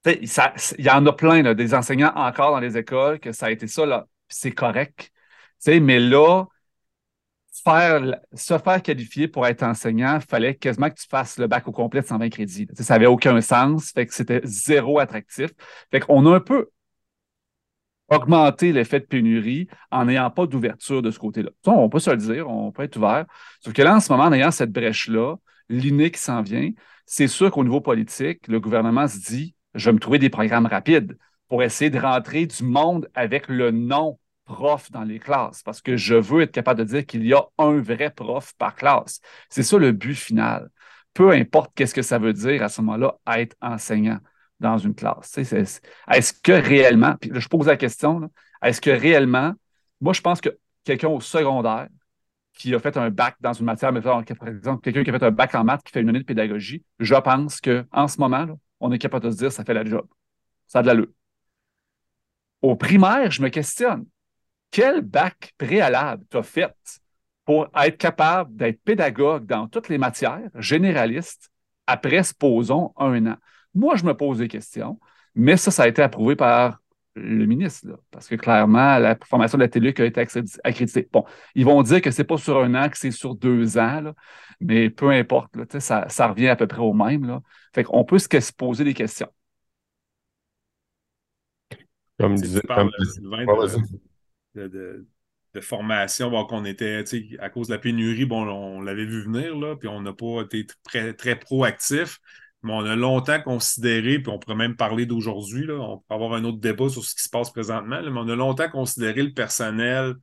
Exact. Il y en a plein, des enseignants encore dans les écoles, que ça a été ça, là. C'est correct. mais là, faire, se faire qualifier pour être enseignant, il fallait quasiment que tu fasses le bac au complet de 120 crédits. Ça n'avait aucun sens, fait que c'était zéro attractif. Fait qu'on a un peu augmenté l'effet de pénurie en n'ayant pas d'ouverture de ce côté-là. On peut se le dire, on peut être ouvert. Sauf que là, en ce moment, en ayant cette brèche-là, l'INE qui s'en vient, c'est sûr qu'au niveau politique, le gouvernement se dit, je vais me trouver des programmes rapides pour essayer de rentrer du monde avec le nom prof dans les classes parce que je veux être capable de dire qu'il y a un vrai prof par classe. C'est ça le but final. Peu importe qu'est-ce que ça veut dire à ce moment-là, être enseignant dans une classe. Est-ce que réellement, puis je pose la question, est-ce que réellement, moi je pense que quelqu'un au secondaire qui a fait un bac dans une matière, par exemple, quelqu'un qui a fait un bac en maths, qui fait une année de pédagogie, je pense qu'en ce moment, on est capable de se dire ça fait la job. ça a de l'allure. Au primaire, je me questionne. Quel bac préalable tu as fait pour être capable d'être pédagogue dans toutes les matières, généraliste, après, supposons, un an? Moi, je me pose des questions, mais ça, ça a été approuvé par le ministre, parce que clairement, la formation de la TELUC a été accréditée. Bon, ils vont dire que ce n'est pas sur un an, que c'est sur deux ans, mais peu importe, ça, ça, revient à peu près au même. Là. Fait qu'on peut se poser des questions. Comme disait Sylvain, de, formation, qu'on était, à cause de la pénurie, bon, on l'avait vu venir, là, puis on n'a pas été très, très proactif mais on a longtemps considéré, puis on pourrait même parler d'aujourd'hui, on pourrait avoir un autre débat sur ce qui se passe présentement, mais on a longtemps considéré le personnel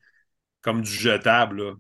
comme du jetable,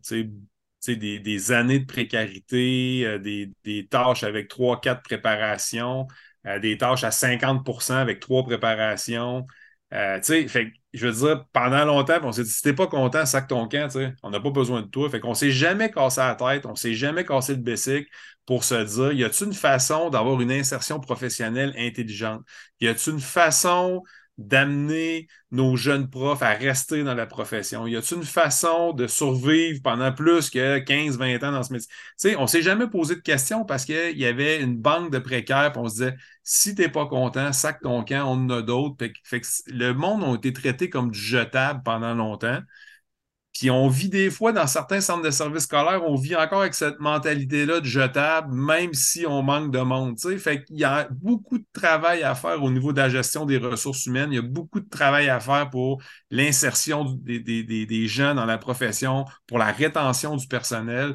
des, des, années de précarité, euh, des, des, tâches avec trois, quatre préparations, euh, des tâches à 50% avec trois préparations. Euh, fait, je veux dire, pendant longtemps, on s'est dit, si t'es pas content, sac ton camp, on n'a pas besoin de toi. Fait qu'on s'est jamais cassé la tête, on s'est jamais cassé le bessic pour se dire, y a-t-il une façon d'avoir une insertion professionnelle intelligente? Y a-t-il une façon d'amener nos jeunes profs à rester dans la profession? Y a-t-il une façon de survivre pendant plus que 15-20 ans dans ce métier? on ne s'est jamais posé de questions parce qu'il y avait une banque de précaires, puis on se disait, si tu n'es pas content, sac ton camp, on en a d'autres. le monde a été traité comme du jetable pendant longtemps. Puis on vit des fois dans certains centres de services scolaires, on vit encore avec cette mentalité-là de jetable, même si on manque de monde. Fait qu'il y a beaucoup de travail à faire au niveau de la gestion des ressources humaines. Il y a beaucoup de travail à faire pour l'insertion des, des, gens dans la profession, pour la rétention du personnel.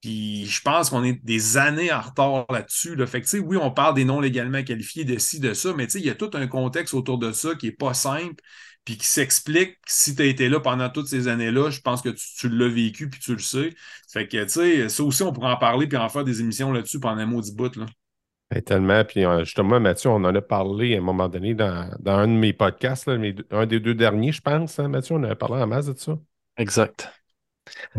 Puis je pense qu'on est des années en retard là-dessus. Là. Fait que, oui, on parle des non légalement qualifiés, de ci, de ça, mais il y a tout un contexte autour de ça qui n'est pas simple puis qui s'explique si tu as été là pendant toutes ces années-là, je pense que tu, l'as vécu puis tu le sais. Fait que, tu sais, ça aussi, on pourrait en parler puis en faire des émissions là-dessus pendant un maudit bout, là. Ben, tellement. Puis euh, justement, Mathieu, on en a parlé à un moment donné dans, un de mes podcasts, un des deux derniers, je pense, hein, Mathieu, on a parlé en masse de ça. Exact.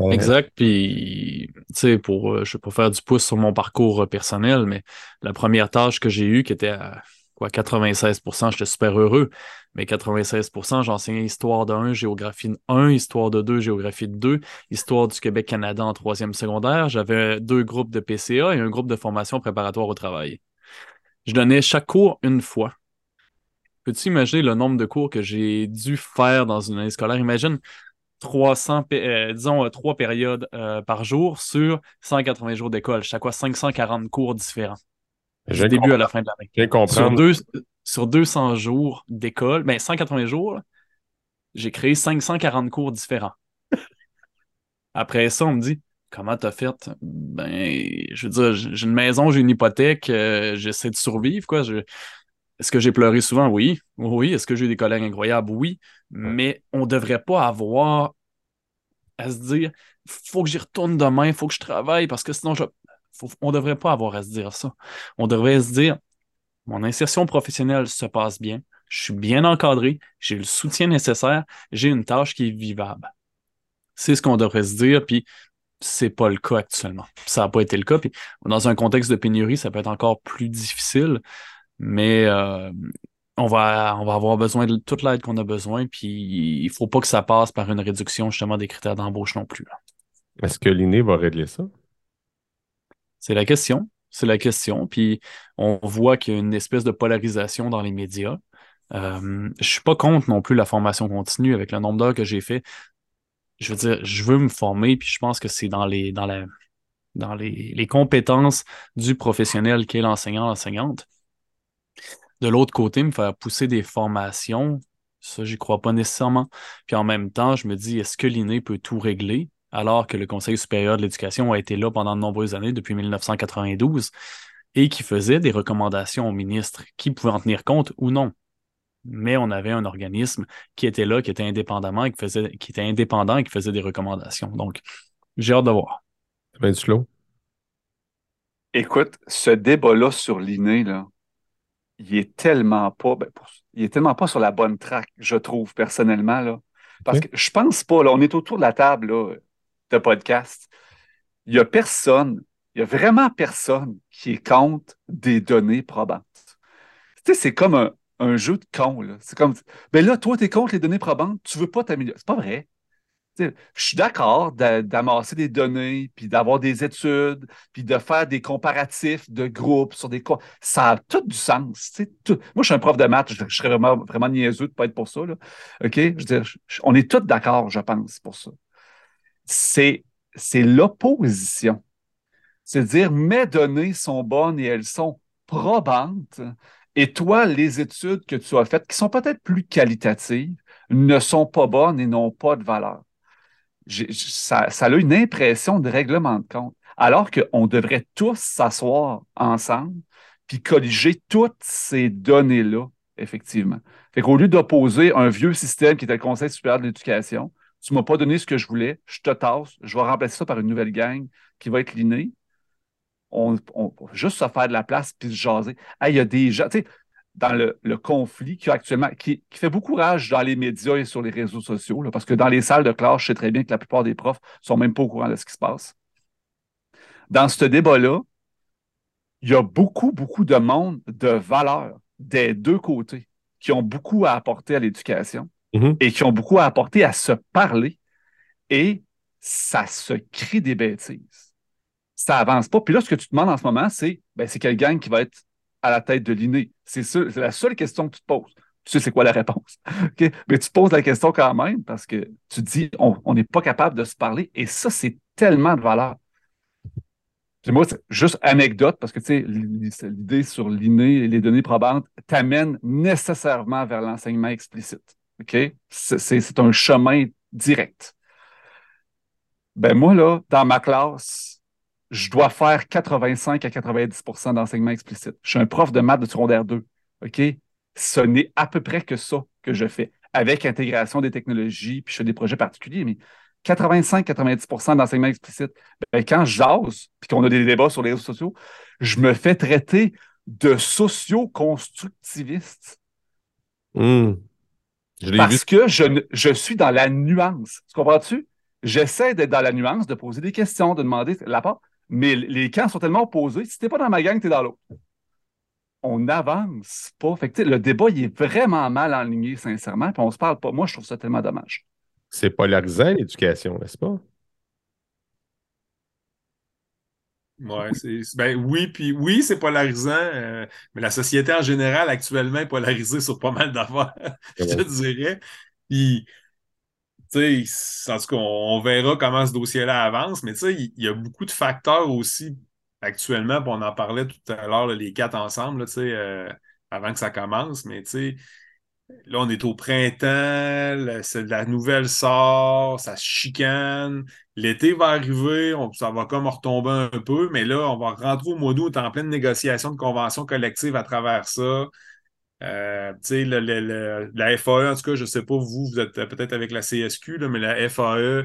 Exact. Puis, tu sais, pour, euh, je vais pas faire du pouce sur mon parcours euh, personnel, mais la première tâche que j'ai eue, qui était à quoi, 96% j'étais super heureux. Mais 96% j'enseignais histoire de 1, géographie de 1, histoire de 2, géographie de 2, histoire du Québec-Canada en troisième secondaire. J'avais deux groupes de PCA et un groupe de formation préparatoire au travail. Je donnais chaque cours une fois. Peux-tu imaginer le nombre de cours que j'ai dû faire dans une année scolaire? Imagine 300, euh, disons, trois périodes euh, par jour sur 180 jours d'école. Chaque fois 540 cours différents. Du début à la fin de l'année. Sur, deux, sur 200 jours d'école, ben 180 jours, j'ai créé 540 cours différents. Après ça, on me dit Comment t'as fait? Ben, je veux dire, j'ai une maison, j'ai une hypothèque, euh, j'essaie de survivre, quoi. Est-ce que j'ai pleuré souvent? Oui. Oui. Est-ce que j'ai eu des collègues incroyables? Oui. Mais on ne devrait pas avoir à se dire faut que j'y retourne demain, il faut que je travaille parce que sinon je on ne devrait pas avoir à se dire ça. On devrait se dire, mon insertion professionnelle se passe bien, je suis bien encadré, j'ai le soutien nécessaire, j'ai une tâche qui est vivable. C'est ce qu'on devrait se dire, puis c'est pas le cas actuellement. Ça n'a pas été le cas. Dans un contexte de pénurie, ça peut être encore plus difficile, mais euh, on, va, on va avoir besoin de toute l'aide qu'on a besoin, puis il ne faut pas que ça passe par une réduction justement des critères d'embauche non plus. Est-ce que l'INE va régler ça? C'est la question. C'est la question. Puis on voit qu'il y a une espèce de polarisation dans les médias. Euh, je suis pas contre non plus la formation continue avec le nombre d'heures que j'ai fait. Je veux dire, je veux me former, puis je pense que c'est dans les compétences du professionnel qui est l'enseignant, l'enseignante. De l'autre côté, me faire pousser des formations, ça, j'y crois pas nécessairement. Puis en même temps, je me dis, est-ce que l'INE peut tout régler? Alors que le Conseil supérieur de l'éducation a été là pendant de nombreuses années, depuis 1992, et qui faisait des recommandations au ministre qui pouvaient en tenir compte ou non. Mais on avait un organisme qui était là, qui était indépendamment et qui, faisait, qui était indépendant et qui faisait des recommandations. Donc, j'ai hâte de voir. Ben, slow. Écoute, ce débat-là sur l'INE, là, il est tellement pas, ben, il est tellement pas sur la bonne traque, je trouve, personnellement. Là. Parce que je pense pas, là, on est autour de la table, là, de podcast, il n'y a personne, il n'y a vraiment personne qui est contre des données probantes. Tu sais, c'est comme un jeu de con. C'est comme, ben là, toi, tu es contre les données probantes, tu veux pas t'améliorer. C'est pas vrai. je suis d'accord d'amasser des données, puis d'avoir des études, puis de faire des comparatifs de groupes sur des... Ça a tout du sens. Moi, je suis un prof de maths, je, serais vraiment, vraiment niaiseux de ne pas être pour ça. Je veux dire, on est tous d'accord, je pense, pour ça. C'est l'opposition. C'est dire mes données sont bonnes et elles sont probantes. Et toi, les études que tu as faites, qui sont peut-être plus qualitatives, ne sont pas bonnes et n'ont pas de valeur. Ça, ça, a une impression de règlement de compte, alors qu'on devrait tous s'asseoir ensemble puis colliger toutes ces données-là, effectivement. Fait qu'au lieu d'opposer un vieux système qui était le Conseil supérieur de l'éducation, tu ne m'as pas donné ce que je voulais, je te tasse, je vais remplacer ça par une nouvelle gang qui va être l'inné on, juste se faire de la place puis se jaser. il y a des gens, tu sais, dans le, conflit qui, actuellement, qui, fait beaucoup rage dans les médias et sur les réseaux sociaux, parce que dans les salles de classe, je sais très bien que la plupart des profs ne sont même pas au courant de ce qui se passe. Dans ce débat-là, il y a beaucoup, beaucoup de monde de valeur des deux côtés qui ont beaucoup à apporter à l'éducation mm-hmm. et qui ont beaucoup à apporter à se parler et ça se crie des bêtises ça avance pas. Puis là, ce que tu te demandes en ce moment, c'est ben, c'est quelle gang qui va être à la tête de l'inné? C'est la seule question que tu te poses. Tu sais c'est quoi la réponse. Mais tu te poses la question quand même parce que tu dis on n'est pas capable de se parler et ça, c'est tellement de valeur. Puis moi, juste anecdote, parce que tu sais, l'idée sur l'inné et les données probantes t'amène nécessairement vers l'enseignement explicite. OK? C'est un chemin direct. Ben moi, là, dans ma classe, je dois faire 85 à 90% d'enseignement explicite. Je suis un prof de maths de secondaire 2. OK? Ce n'est à peu près que ça que je fais, avec intégration des technologies, puis je fais des projets particuliers, mais 85-90% d'enseignement explicite. Ben, quand j'ose, puis qu'on a des débats sur les réseaux sociaux, je me fais traiter de socio-constructiviste. Hmm. Parce que je, je suis dans la nuance. Tu comprends-tu? J'essaie d'être dans la nuance, de poser des questions, de demander la part mais les camps sont tellement opposés. Si t'es pas dans ma gang, t'es dans l'autre. On n'avance pas. Fait le débat, il est vraiment mal enligné, sincèrement, puis on se parle pas. Moi, je trouve ça tellement dommage. C'est polarisant, l'éducation, n'est-ce pas? Ouais, ben oui, puis oui, c'est polarisant, euh, mais la société en général actuellement est polarisée sur pas mal d'affaires, je te dirais. Puis sais, en tout cas, on, verra comment ce dossier-là avance, mais il y a beaucoup de facteurs aussi actuellement, on en parlait tout à l'heure, les quatre ensemble, euh, avant que ça commence, mais là, on est au printemps, la nouvelle sort, ça se chicane, l'été va arriver, ça va comme retomber un peu, mais là, on va rentrer au mois d'août en pleine négociation de convention collective à travers ça. Euh, la FAE, en tout cas, je ne sais pas, vous, vous êtes peut-être avec la CSQ, mais la FAE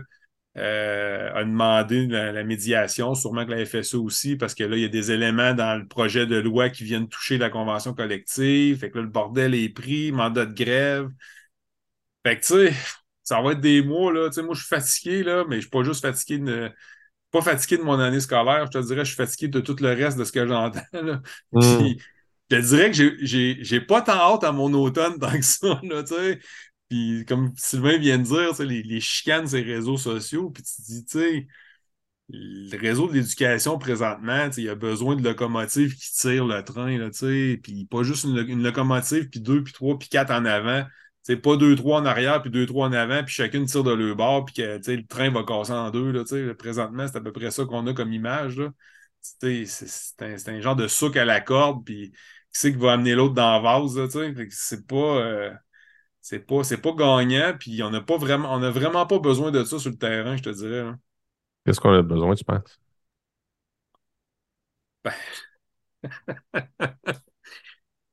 euh, a demandé la, médiation, sûrement que la FSE aussi, parce que là, il y a des éléments dans le projet de loi qui viennent toucher la convention collective. Fait que là, le bordel est pris, mandat de grève. Fait que, tu sais, ça va être des mois, là. Tu sais, moi, je suis fatigué, là, mais je ne suis pas juste fatigué de pas fatigué de mon année scolaire, je te dirais, je suis fatigué de tout le reste de ce que j'entends. Hmm je te dirais que j'ai pas tant hâte à mon automne tant que ça, là, tu sais. Puis comme Sylvain vient de dire, les, les chicanes ces réseaux sociaux, puis tu dis, tu sais, le réseau de l'éducation présentement, il y a besoin de locomotives qui tirent le train, là, puis pas juste une, locomotive, puis deux, puis trois, puis quatre en avant. C'est pas deux, trois en arrière, puis deux, trois en avant, puis chacune tire de leur bord, puis que le train va casser en deux. Là, présentement, c'est à peu près ça qu'on a comme image. C'est un, un, genre de souk à la corde, puis qui c'est qui va amener l'autre dans la vase, tu sais. C'est pas, euh, c'est pas, pas gagnant, puis on n'a pas vraiment, on a vraiment pas besoin de ça sur le terrain, je te dirais. Qu'est-ce qu'on a besoin, tu penses? Ben...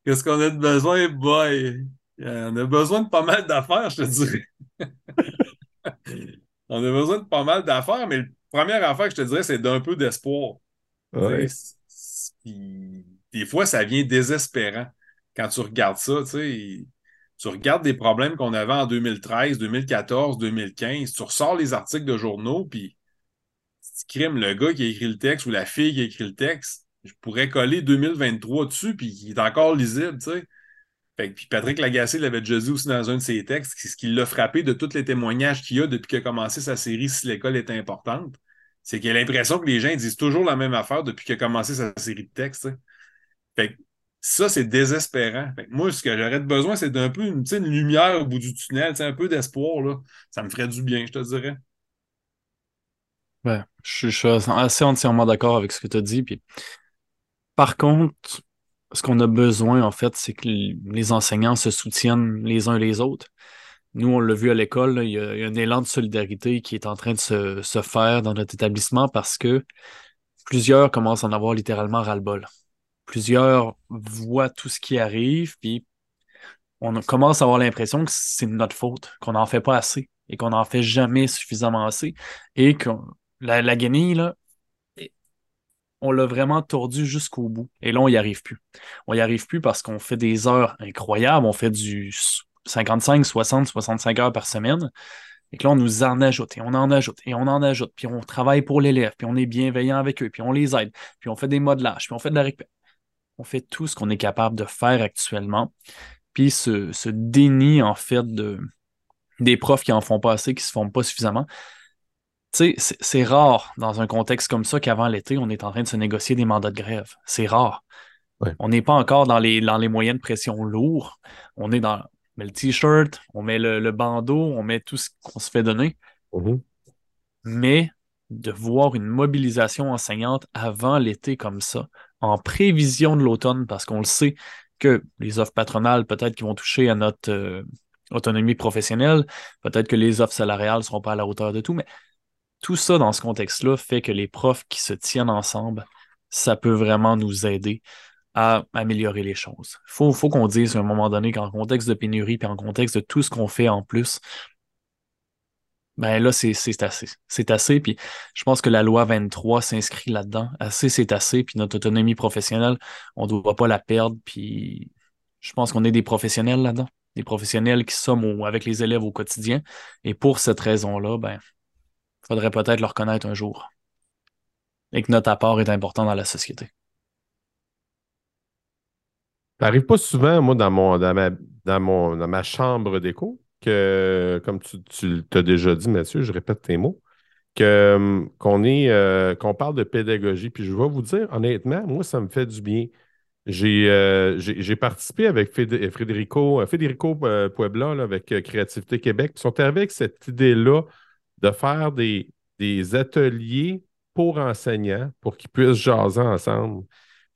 Qu'est-ce qu'on a de besoin? Boy, on a besoin de pas mal d'affaires, je te dirais. on a besoin de pas mal d'affaires, mais la première affaire que je te dirais, c'est d'un peu d'espoir. Ouais des fois, ça vient désespérant quand tu regardes ça. Tu, tu regardes des problèmes qu'on avait en 2013, 2014, 2015, tu ressors les articles de journaux, puis tu crimes le gars qui a écrit le texte ou la fille qui a écrit le texte. Je pourrais coller 2023 dessus, puis il est encore lisible. Tu sais. puis Patrick Lagacé l'avait déjà dit aussi dans un de ses textes, ce qui l'a frappé de tous les témoignages qu'il y a depuis qu'il a commencé sa série Si l'école est importante, c'est qu'il a l'impression que les gens disent toujours la même affaire depuis qu'il a commencé sa série de textes. Fait ça, c'est désespérant. moi, ce que j'aurais besoin, c'est d'un peu une, une, lumière au bout du tunnel, un peu d'espoir. Ça me ferait du bien, je te dirais. Ouais, je, suis assez entièrement d'accord avec ce que tu as dit. Par contre, ce qu'on a besoin, en fait, c'est que les enseignants se soutiennent les uns les autres. Nous, on l'a vu à l'école, il, y, a un élan de solidarité qui est en train de se, faire dans notre établissement parce que plusieurs commencent à en avoir littéralement ras-le-bol. Plusieurs voient tout ce qui arrive, puis on commence à avoir l'impression que c'est notre faute, qu'on n'en fait pas assez et qu'on n'en fait jamais suffisamment assez et que la, la là, on l'a vraiment tordu jusqu'au bout. Et là, on n'y arrive plus. On n'y arrive plus parce qu'on fait des heures incroyables. On fait du 55, 60, 65 heures par semaine. Et que là, on nous en ajoute, et on en ajoute, et on en ajoute, puis on travaille pour l'élève, puis on est bienveillant avec eux, puis on les aide, puis on fait des modelages, puis on fait de la récupération. On fait tout ce qu'on est capable de faire actuellement. Puis ce, ce déni, en fait, de, des profs qui en font pas assez, qui se font pas suffisamment, tu sais, c'est rare dans un contexte comme ça qu'avant l'été, on est en train de se négocier des mandats de grève. C'est rare. On n'est pas encore dans les, dans les moyens de pression lourds. On est dans on met le t-shirt, on met le, bandeau, on met tout ce qu'on se fait donner. Mm-hmm. Mais de voir une mobilisation enseignante avant l'été comme ça, en prévision de l'automne, parce qu'on le sait que les offres patronales, peut-être qui vont toucher à notre euh, autonomie professionnelle, peut-être que les offres salariales ne seront pas à la hauteur de tout, mais tout ça dans ce contexte-là fait que les profs qui se tiennent ensemble, ça peut vraiment nous aider à améliorer les choses. Il faut, faut qu'on dise à un moment donné qu'en contexte de pénurie, puis en contexte de tout ce qu'on fait en plus, ben là, c'est assez. C'est assez, puis je pense que la loi 23 s'inscrit là-dedans. Assez, c'est assez, puis notre autonomie professionnelle, on ne doit pas la perdre, puis je pense qu'on est des professionnels là-dedans. Des professionnels qui sommes avec les élèves au quotidien. Et pour cette raison-là, ben, faudrait peut-être le reconnaître un jour. Et que notre apport est important dans la société. Ça n'arrive pas souvent, moi, dans, mon, dans, ma, dans, mon, dans ma chambre d'écho, que, comme tu, tu t'as déjà dit, Mathieu, je répète tes mots, que, hum, qu'on, est, euh, qu'on parle de pédagogie. Puis je vais vous dire, honnêtement, moi, ça me fait du bien. J'ai, euh, j'ai, participé avec Federico, Federico euh, Puebla, avec Créativité Québec. Ils sont arrivés avec cette idée-là de faire des, des ateliers pour enseignants, pour qu'ils puissent jaser ensemble.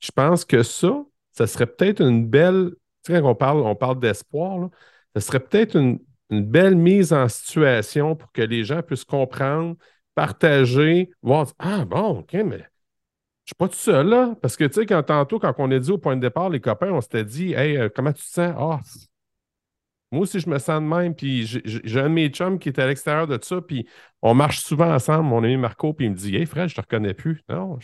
Je pense que ça, ça serait peut-être une belle, tu sais, quand on parle, on parle d'espoir, ça serait peut-être une, belle mise en situation pour que les gens puissent comprendre, partager, voir, ah bon, OK, mais je suis pas tout seul là. Parce que, tu sais, quand tantôt, quand on est dit au point de départ, les copains, on s'était dit, hey, euh, comment tu te sens? Ah, moi aussi, je me sens de même. Puis j'ai un de mes chums qui est à l'extérieur de ça. Puis on marche souvent ensemble. Mon ami Marco, puis il me dit Hey Fred, je te reconnais plus. Non,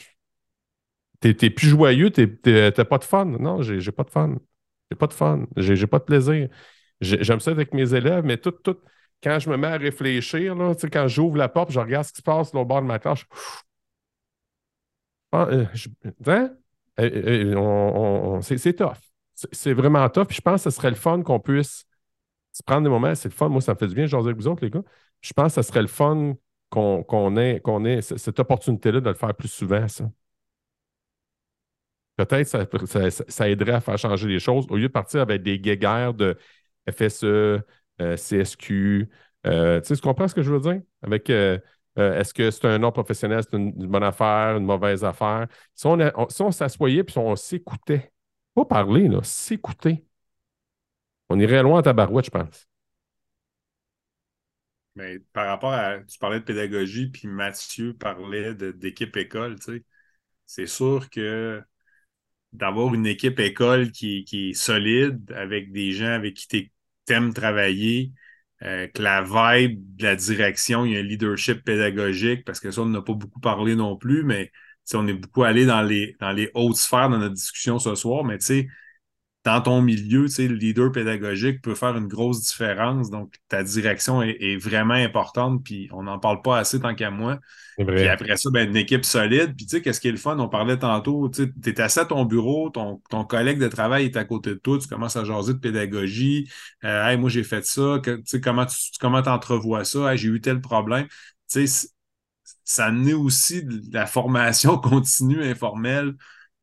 t'es plus joyeux, t'as pas de fun. Non, j'ai pas de fun. J'ai pas de fun. J'ai pas de plaisir. J'aime ça avec mes élèves, mais tout, tout, quand je me mets à réfléchir, là, quand j'ouvre la porte, je regarde ce qui se passe au bord de ma euh, euh, c'est tough. C'est vraiment tough. Puis je pense que ce serait le fun qu'on puisse se prendre des moments, c'est le fun. Moi, ça me fait du bien, j'ose avec vous autres, les gars. Je pense que ce serait le fun qu'on ait, ait cette opportunité-là de le faire plus souvent, ça. Peut-être ça, ça, aiderait à faire changer les choses au lieu de partir avec des guéguerres de FSE, euh, CSQ. Euh, tu comprends ce que je veux dire? Avec euh, est-ce que c'est un nom professionnel, c'est une, bonne affaire, une mauvaise affaire? Si on, si on s'assoyait puis on s'écoutait, pas parler, là, s'écouter. On irait loin à ta barouette, je pense. Mais par rapport à. Tu parlais de pédagogie, puis Mathieu parlait d'équipe école, tu sais. C'est sûr que d'avoir une équipe école qui, est solide, avec des gens avec qui tu aimes travailler, euh, que la vibe de la direction, il y a un leadership pédagogique, parce que ça, on n'a pas beaucoup parlé non plus, mais on est beaucoup allé dans les, dans les hautes sphères dans notre discussion ce soir, mais tu sais, dans ton milieu, tu sais, le leader pédagogique peut faire une grosse différence. Donc, ta direction est, vraiment importante, puis on n'en parle pas assez tant qu'à moi. Puis après ça, ben, une équipe solide. Puis tu sais, qu'est-ce qui est le fun? On parlait tantôt, tu es assis à ton bureau, ton, ton, collègue de travail est à côté de toi, tu commences à jaser de pédagogie. Euh, hey, moi, j'ai fait ça. Tu sais, comment tu comment entrevois ça? j'ai eu tel problème. Tu sais, ça naît aussi de la formation continue informelle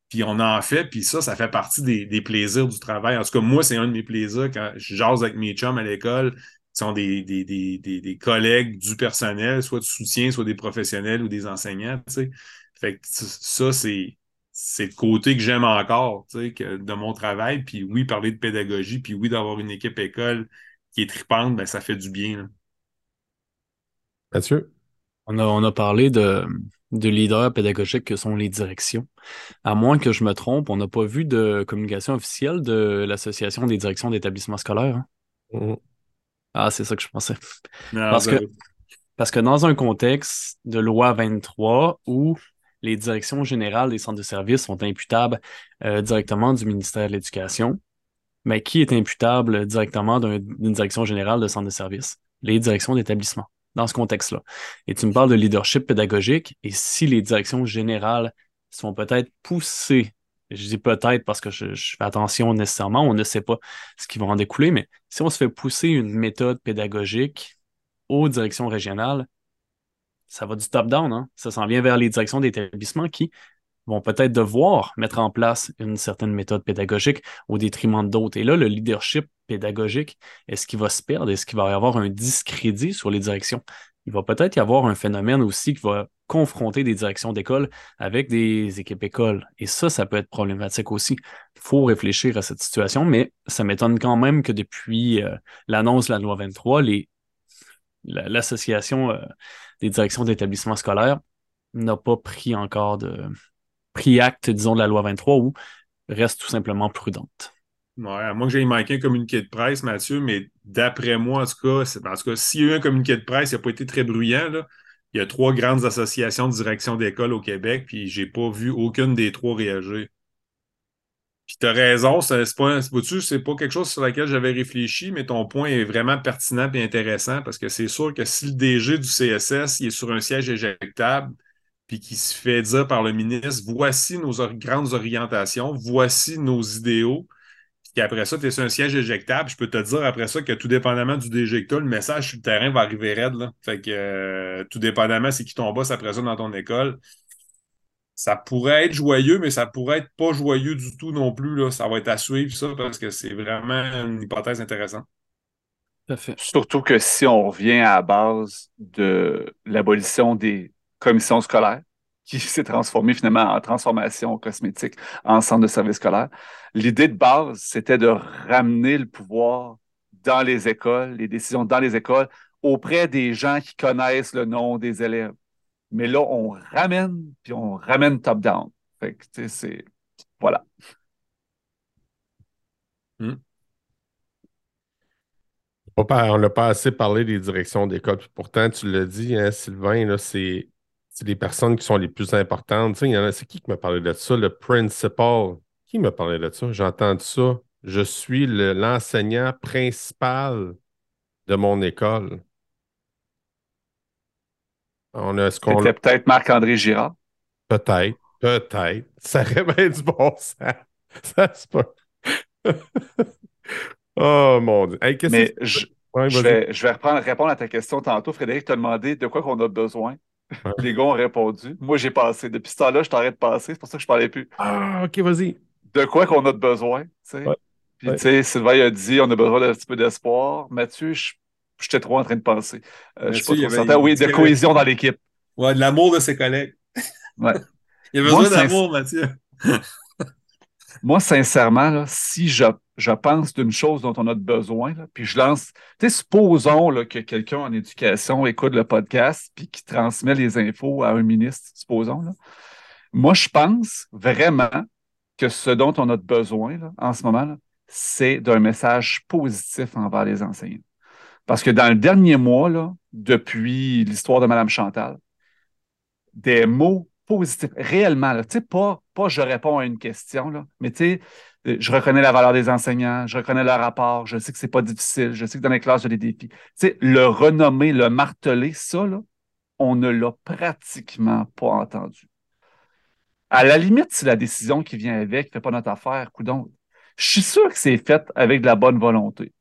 puis on en fait, puis ça, ça fait partie des, plaisirs du travail. En tout cas, moi, c'est un de mes plaisirs quand je jase avec mes chums à l'école, qui sont des, des, collègues du personnel, soit du soutien, soit des professionnels ou des enseignants. Tu sais. Fait que ça, c'est, c'est le côté que j'aime encore tu sais, que, de mon travail. Puis oui, parler de pédagogie, puis oui, d'avoir une équipe école qui est tripante, ben, ça fait du bien. Là. Mathieu? On a, on a parlé de, de leaders pédagogiques que sont les directions. À moins que je me trompe, on n'a pas vu de communication officielle de l'Association des directions d'établissements scolaires. Hein? Mm. Ah, c'est ça que je pensais. parce, que, parce que dans un contexte de loi 23 où les directions générales des centres de services sont imputables euh, directement du ministère de l'Éducation, mais qui est imputable directement d'une direction générale de centre de services? Les directions d'établissement dans ce contexte-là. Et tu me parles de leadership pédagogique, et si les directions générales sont peut-être poussées, je dis peut-être parce que je, fais attention nécessairement, on ne sait pas ce qui va en découler, mais si on se fait pousser une méthode pédagogique aux directions régionales, ça va du top-down, hein? ça s'en vient vers les directions d'établissement qui vont peut-être devoir mettre en place une certaine méthode pédagogique au détriment d'autres. Et là, le leadership pédagogique, est-ce qu'il va se perdre? Est-ce qu'il va y avoir un discrédit sur les directions? Il va peut-être y avoir un phénomène aussi qui va confronter des directions d'école avec des équipes écoles. Et ça, ça peut être problématique aussi. Il faut réfléchir à cette situation, mais ça m'étonne quand même que depuis euh, l'annonce de la loi 23, l'association euh, des directions d'établissements scolaires n'a pas pris encore de, pris acte, disons, de la loi 23 ou reste tout simplement prudente. Ouais, à moins que j'aille manqué un communiqué de presse, Mathieu, mais d'après moi, en tout cas, c'est parce que s'il y a eu un communiqué de presse, il n'a pas été très bruyant. Il y a trois grandes associations de direction d'école au Québec, puis j'ai pas vu aucune des trois réagir. Puis tu as raison, c'est pas, c'est pas quelque chose sur lequel j'avais réfléchi, mais ton point est vraiment pertinent et intéressant parce que c'est sûr que si le DG du CSS il est sur un siège éjectable, puis qui se fait dire par le ministre voici nos grandes orientations, voici nos idéaux. Puis qu'après ça, tu es sur un siège éjectable. Je peux te dire après ça que tout dépendamment du DG le message sur le terrain va arriver raide. Là. Fait que euh, tout dépendamment, c'est qui ton boss après ça dans ton école. Ça pourrait être joyeux, mais ça pourrait être pas joyeux du tout non plus. Là. Ça va être à suivre, ça, parce que c'est vraiment une hypothèse intéressante. Fait. Surtout que si on revient à la base de l'abolition des commission scolaire qui s'est transformée finalement en transformation cosmétique en centre de service scolaire. L'idée de base, c'était de ramener le pouvoir dans les écoles, les décisions dans les écoles, auprès des gens qui connaissent le nom des élèves. Mais là, on ramène, puis on ramène top-down. Fait que, c'est... Voilà. Hmm. On n'a pas assez parlé des directions d'école. Pourtant, tu l'as dit, hein, Sylvain, c'est c'est les personnes qui sont les plus importantes. Tu sais, c'est qui qui m'a parlé de ça? Le principal? Qui m'a parlé de ça? J'entends ça. Je suis l'enseignant principal de mon école. On a ce qu'on. C'était peut-être Marc-André Girard. Peut-être, peut-être. Ça aurait du bon sens. Ça se peut. oh mon Dieu. Mais je, vais, je, vais, reprendre, répondre à ta question tantôt. Frédéric t'a demandé de quoi qu'on a besoin. Les gars ont répondu. Moi, j'ai passé. Depuis ce temps-là, je t'arrête de passer. C'est pour ça que je parlais plus. Ah, OK, vas-y. De quoi qu'on a besoin, tu sais. Puis, tu sais, Sylvain a dit on a besoin d'un petit peu d'espoir. Mathieu, j'étais trop en train de penser. Euh, je suis pas trop certain. Oui, de cohésion dans l'équipe. Ouais, de l'amour de ses collègues. Ouais. Il y a besoin d'amour, Mathieu. Moi, sincèrement, là, si je, je pense d'une chose dont on a besoin, là, puis je lance, tu sais, supposons là, que quelqu'un en éducation écoute le podcast puis qui transmet les infos à un ministre, supposons. Là. Moi, je pense vraiment que ce dont on a besoin là, en ce moment, c'est d'un message positif envers les enseignants. Parce que dans le dernier mois, là, depuis l'histoire de Mme Chantal, des mots positifs, réellement, là, pas, pas je réponds à une question, là, mais euh, je reconnais la valeur des enseignants, je reconnais leur rapport, je sais que c'est pas difficile, je sais que dans les classes, il y a des défis. Le renommer, le marteler, ça, là, on ne l'a pratiquement pas entendu. À la limite, si la décision qui vient avec ne fait pas notre affaire, coudon, je suis sûr que c'est fait avec de la bonne volonté.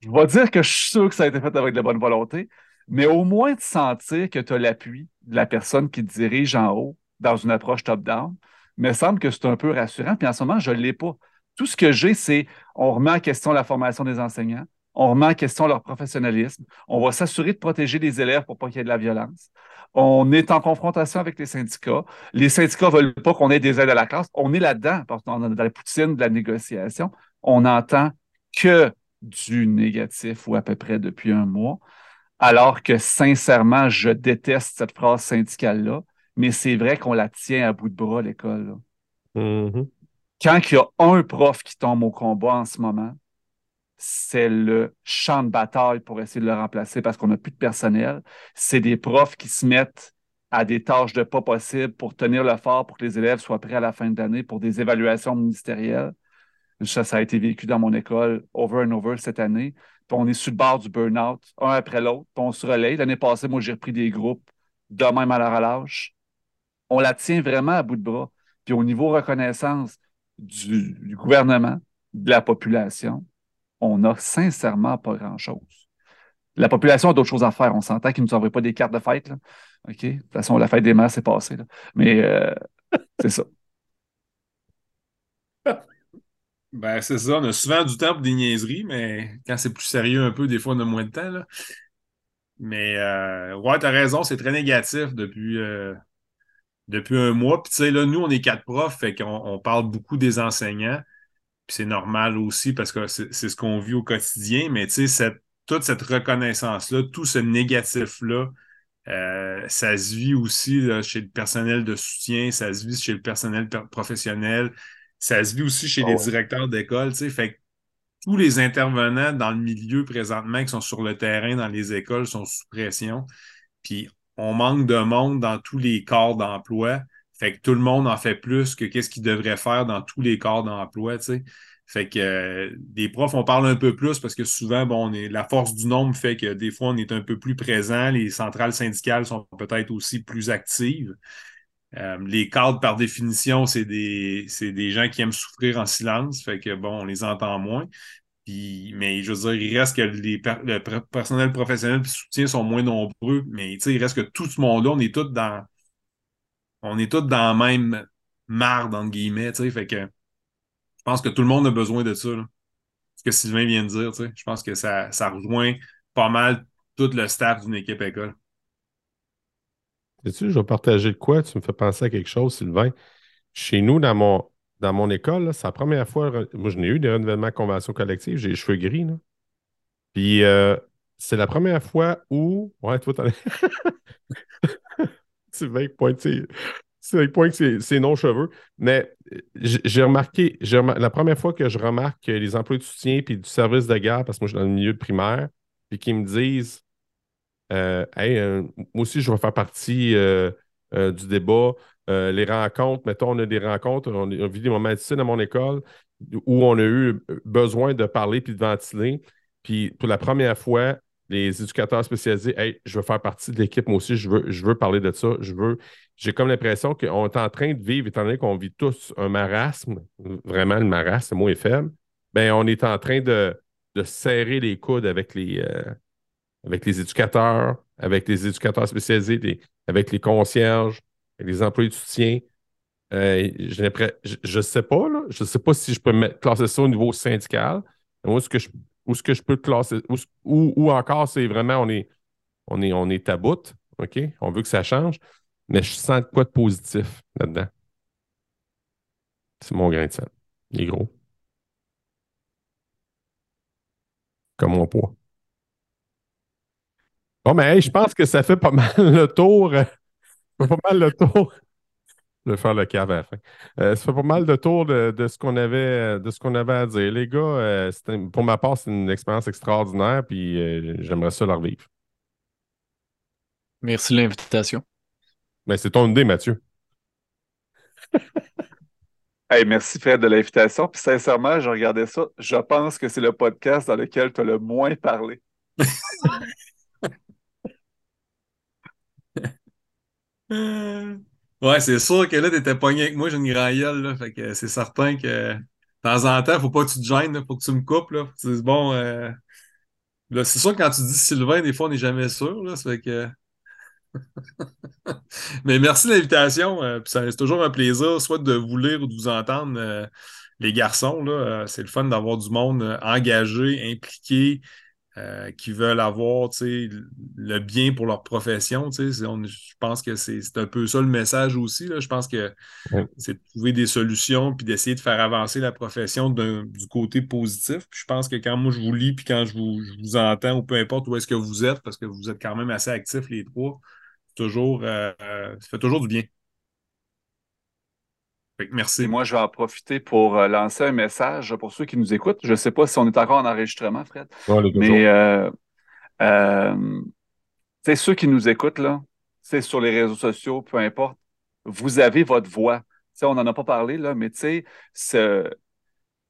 Je vais dire que je suis sûr que ça a été fait avec de la bonne volonté, mais au moins de sentir que tu as l'appui de la personne qui te dirige en haut dans une approche top-down, me semble que c'est un peu rassurant. Puis en ce moment, je ne l'ai pas. Tout ce que j'ai, c'est on remet en question la formation des enseignants, on remet en question leur professionnalisme, on va s'assurer de protéger les élèves pour pas qu'il y ait de la violence. On est en confrontation avec les syndicats. Les syndicats ne veulent pas qu'on ait des aides à la classe. On est là-dedans, parce qu'on est dans la poutine de la négociation. On n'entend que du négatif ou à peu près depuis un mois. Alors que sincèrement, je déteste cette phrase syndicale-là, mais c'est vrai qu'on la tient à bout de bras, l'école. Mm-hmm. Quand il y a un prof qui tombe au combat en ce moment, c'est le champ de bataille pour essayer de le remplacer parce qu'on n'a plus de personnel. C'est des profs qui se mettent à des tâches de pas possible pour tenir le fort pour que les élèves soient prêts à la fin de l'année pour des évaluations ministérielles. Ça, ça a été vécu dans mon école over and over cette année. On est sur le bord du burn-out, un après l'autre, puis on se relaye. L'année passée, moi, j'ai repris des groupes de même à la relâche. On la tient vraiment à bout de bras. Puis au niveau reconnaissance du, gouvernement, de la population, on n'a sincèrement pas grand-chose. La population a d'autres choses à faire. On s'entend qu'ils ne nous envoient pas des cartes de fête. Là. OK? De toute façon, la fête des mères, c'est passé. Mais euh, c'est ça. Ben, c'est ça. On a souvent du temps pour des niaiseries, mais quand c'est plus sérieux un peu, des fois, on a moins de temps. Là. Mais euh, ouais, t'as raison, c'est très négatif depuis, euh, depuis un mois. Puis tu sais, là, nous, on est quatre profs, fait qu'on on parle beaucoup des enseignants. Puis c'est normal aussi parce que c'est ce qu'on vit au quotidien. Mais tu sais, toute cette reconnaissance-là, tout ce négatif-là, euh, ça se vit aussi chez le personnel de soutien, ça se vit chez le personnel professionnel, ça se vit aussi chez ah les directeurs d'école. Fait que tous les intervenants dans le milieu présentement qui sont sur le terrain dans les écoles sont sous pression. Puis on manque de monde dans tous les corps d'emploi. Fait que tout le monde en fait plus que qu'est-ce qu'il devrait faire dans tous les corps d'emploi, Fait que euh, des profs, on parle un peu plus parce que souvent, la force du nombre fait que des fois, on est un peu plus présent. Les centrales syndicales sont peut-être aussi plus actives. Euh, les cadres, par définition, c'est des, gens qui aiment souffrir en silence. Fait que bon, on les entend moins. Mais je veux dire, il reste que les le personnel professionnel et soutien sont moins nombreux, mais il reste que tout ce monde-là, on est tous dans. On est tous dans la même marde, entre guillemets. Fait que je pense que tout le monde a besoin de ça. Ce que Sylvain vient de dire, je pense que ça, ça rejoint pas mal tout le staff d'une équipe école. Sais-tu, je vais partager de quoi? Tu me fais penser à quelque chose, Sylvain. Chez nous, dans mon, dans mon école, c'est la première fois. Moi, je n'ai eu des renouvellements de convention collective. J'ai les cheveux gris. Là. Puis, euh, c'est la première fois où. Ouais, toi, t'en Sylvain pointe ses, ses non-cheveux. Mais j'ai remarqué, la première fois que je remarque que les employés de soutien et du service de garde, parce que moi, je suis dans le milieu primaire, puis qu'ils me disent euh, hey, euh, moi aussi, je vais faire partie euh, du débat. les rencontres, mettons, on a des rencontres, on a vu des moments difficiles dans mon école où on a eu besoin de parler puis de ventiler. Puis pour la première fois, les éducateurs spécialisés, hey, je veux faire partie de l'équipe, moi aussi, je veux, je veux parler de ça. Je veux. J'ai comme l'impression qu'on est en train de vivre, étant donné qu'on vit tous un marasme, vraiment le marasme, le mot est faible, bien, on est en train de, de serrer les coudes avec les, avec les éducateurs, avec les éducateurs spécialisés, avec les concierges, avec les employés de soutien. Euh, je ne sais pas, là, je ne sais pas si je peux mettre, classer ça au niveau syndical. Où est-ce que je, où ce que je peux classer? Ou, encore, c'est vraiment, on est, on est, on est OK? On veut que ça change. Mais je sens quoi de positif là-dedans. C'est mon grain de sel. Il est gros. Comme mon poids. Bon, mais je pense que ça fait pas mal le tour. Fait pas mal le tour. Je vais faire le cave à la fin. Euh, ça fait pas mal le tour de, ce qu'on avait, de ce qu'on avait à dire. Les gars, euh, pour ma part, c'est une expérience extraordinaire, puis euh, j'aimerais ça la revivre. Merci de l'invitation. Mais ben, c'est ton idée, Mathieu. Hey, merci Fred de l'invitation. Puis sincèrement, je regardais ça. Je pense que c'est le podcast dans lequel tu as le moins parlé. ouais, c'est sûr que là, tu étais pogné avec moi, j'ai une grand gueule, là. Fait que c'est certain que de temps en temps, faut pas que tu te gênes, là, faut que tu me coupes, là. Bon. Euh... c'est sûr que quand tu dis Sylvain, des fois, on n'est jamais sûr, là. Fait que. Mais merci de l'invitation. Euh, c'est toujours un plaisir, soit de vous lire ou de vous entendre, euh, les garçons. C'est le fun d'avoir du monde engagé, impliqué, qui veulent avoir le bien pour leur profession. je pense que c'est un peu ça le message aussi. Je pense que c'est de trouver des solutions puis d'essayer de faire avancer la profession du côté positif. je pense que quand moi je vous lis puis quand je vous, je vous entends, ou peu importe où est-ce que vous êtes, parce que vous êtes quand même assez actifs les trois, toujours, euh, ça fait toujours du bien. Merci. moi, je vais en profiter pour euh, lancer un message pour ceux qui nous écoutent. Je ne sais pas si on est encore en enregistrement, Fred. mais euh, ceux qui nous écoutent, là, c'est sur les réseaux sociaux, peu importe, vous avez votre voix. on n'en a pas parlé, là, mais tu sais, ce,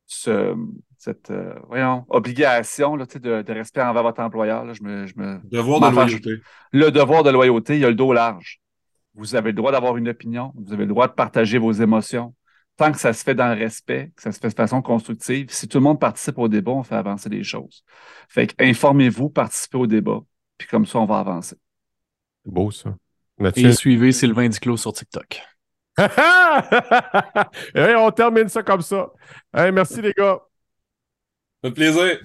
ce, cette euh, voyons, obligation là, de, de, respect envers votre employeur. Là, je me, je me, devoir de loyauté. Le devoir de loyauté, il y a le dos large. Vous avez le droit d'avoir une opinion, vous avez le droit de partager vos émotions. Tant que ça se fait dans le respect, que ça se fait de façon constructive, si tout le monde participe au débat, on fait avancer les choses. Fait informez-vous, participez au débat, puis comme ça, on va avancer. C'est beau, ça. Et suivez Sylvain Diclos sur TikTok. Et on termine ça comme ça. merci les gars. Un plaisir.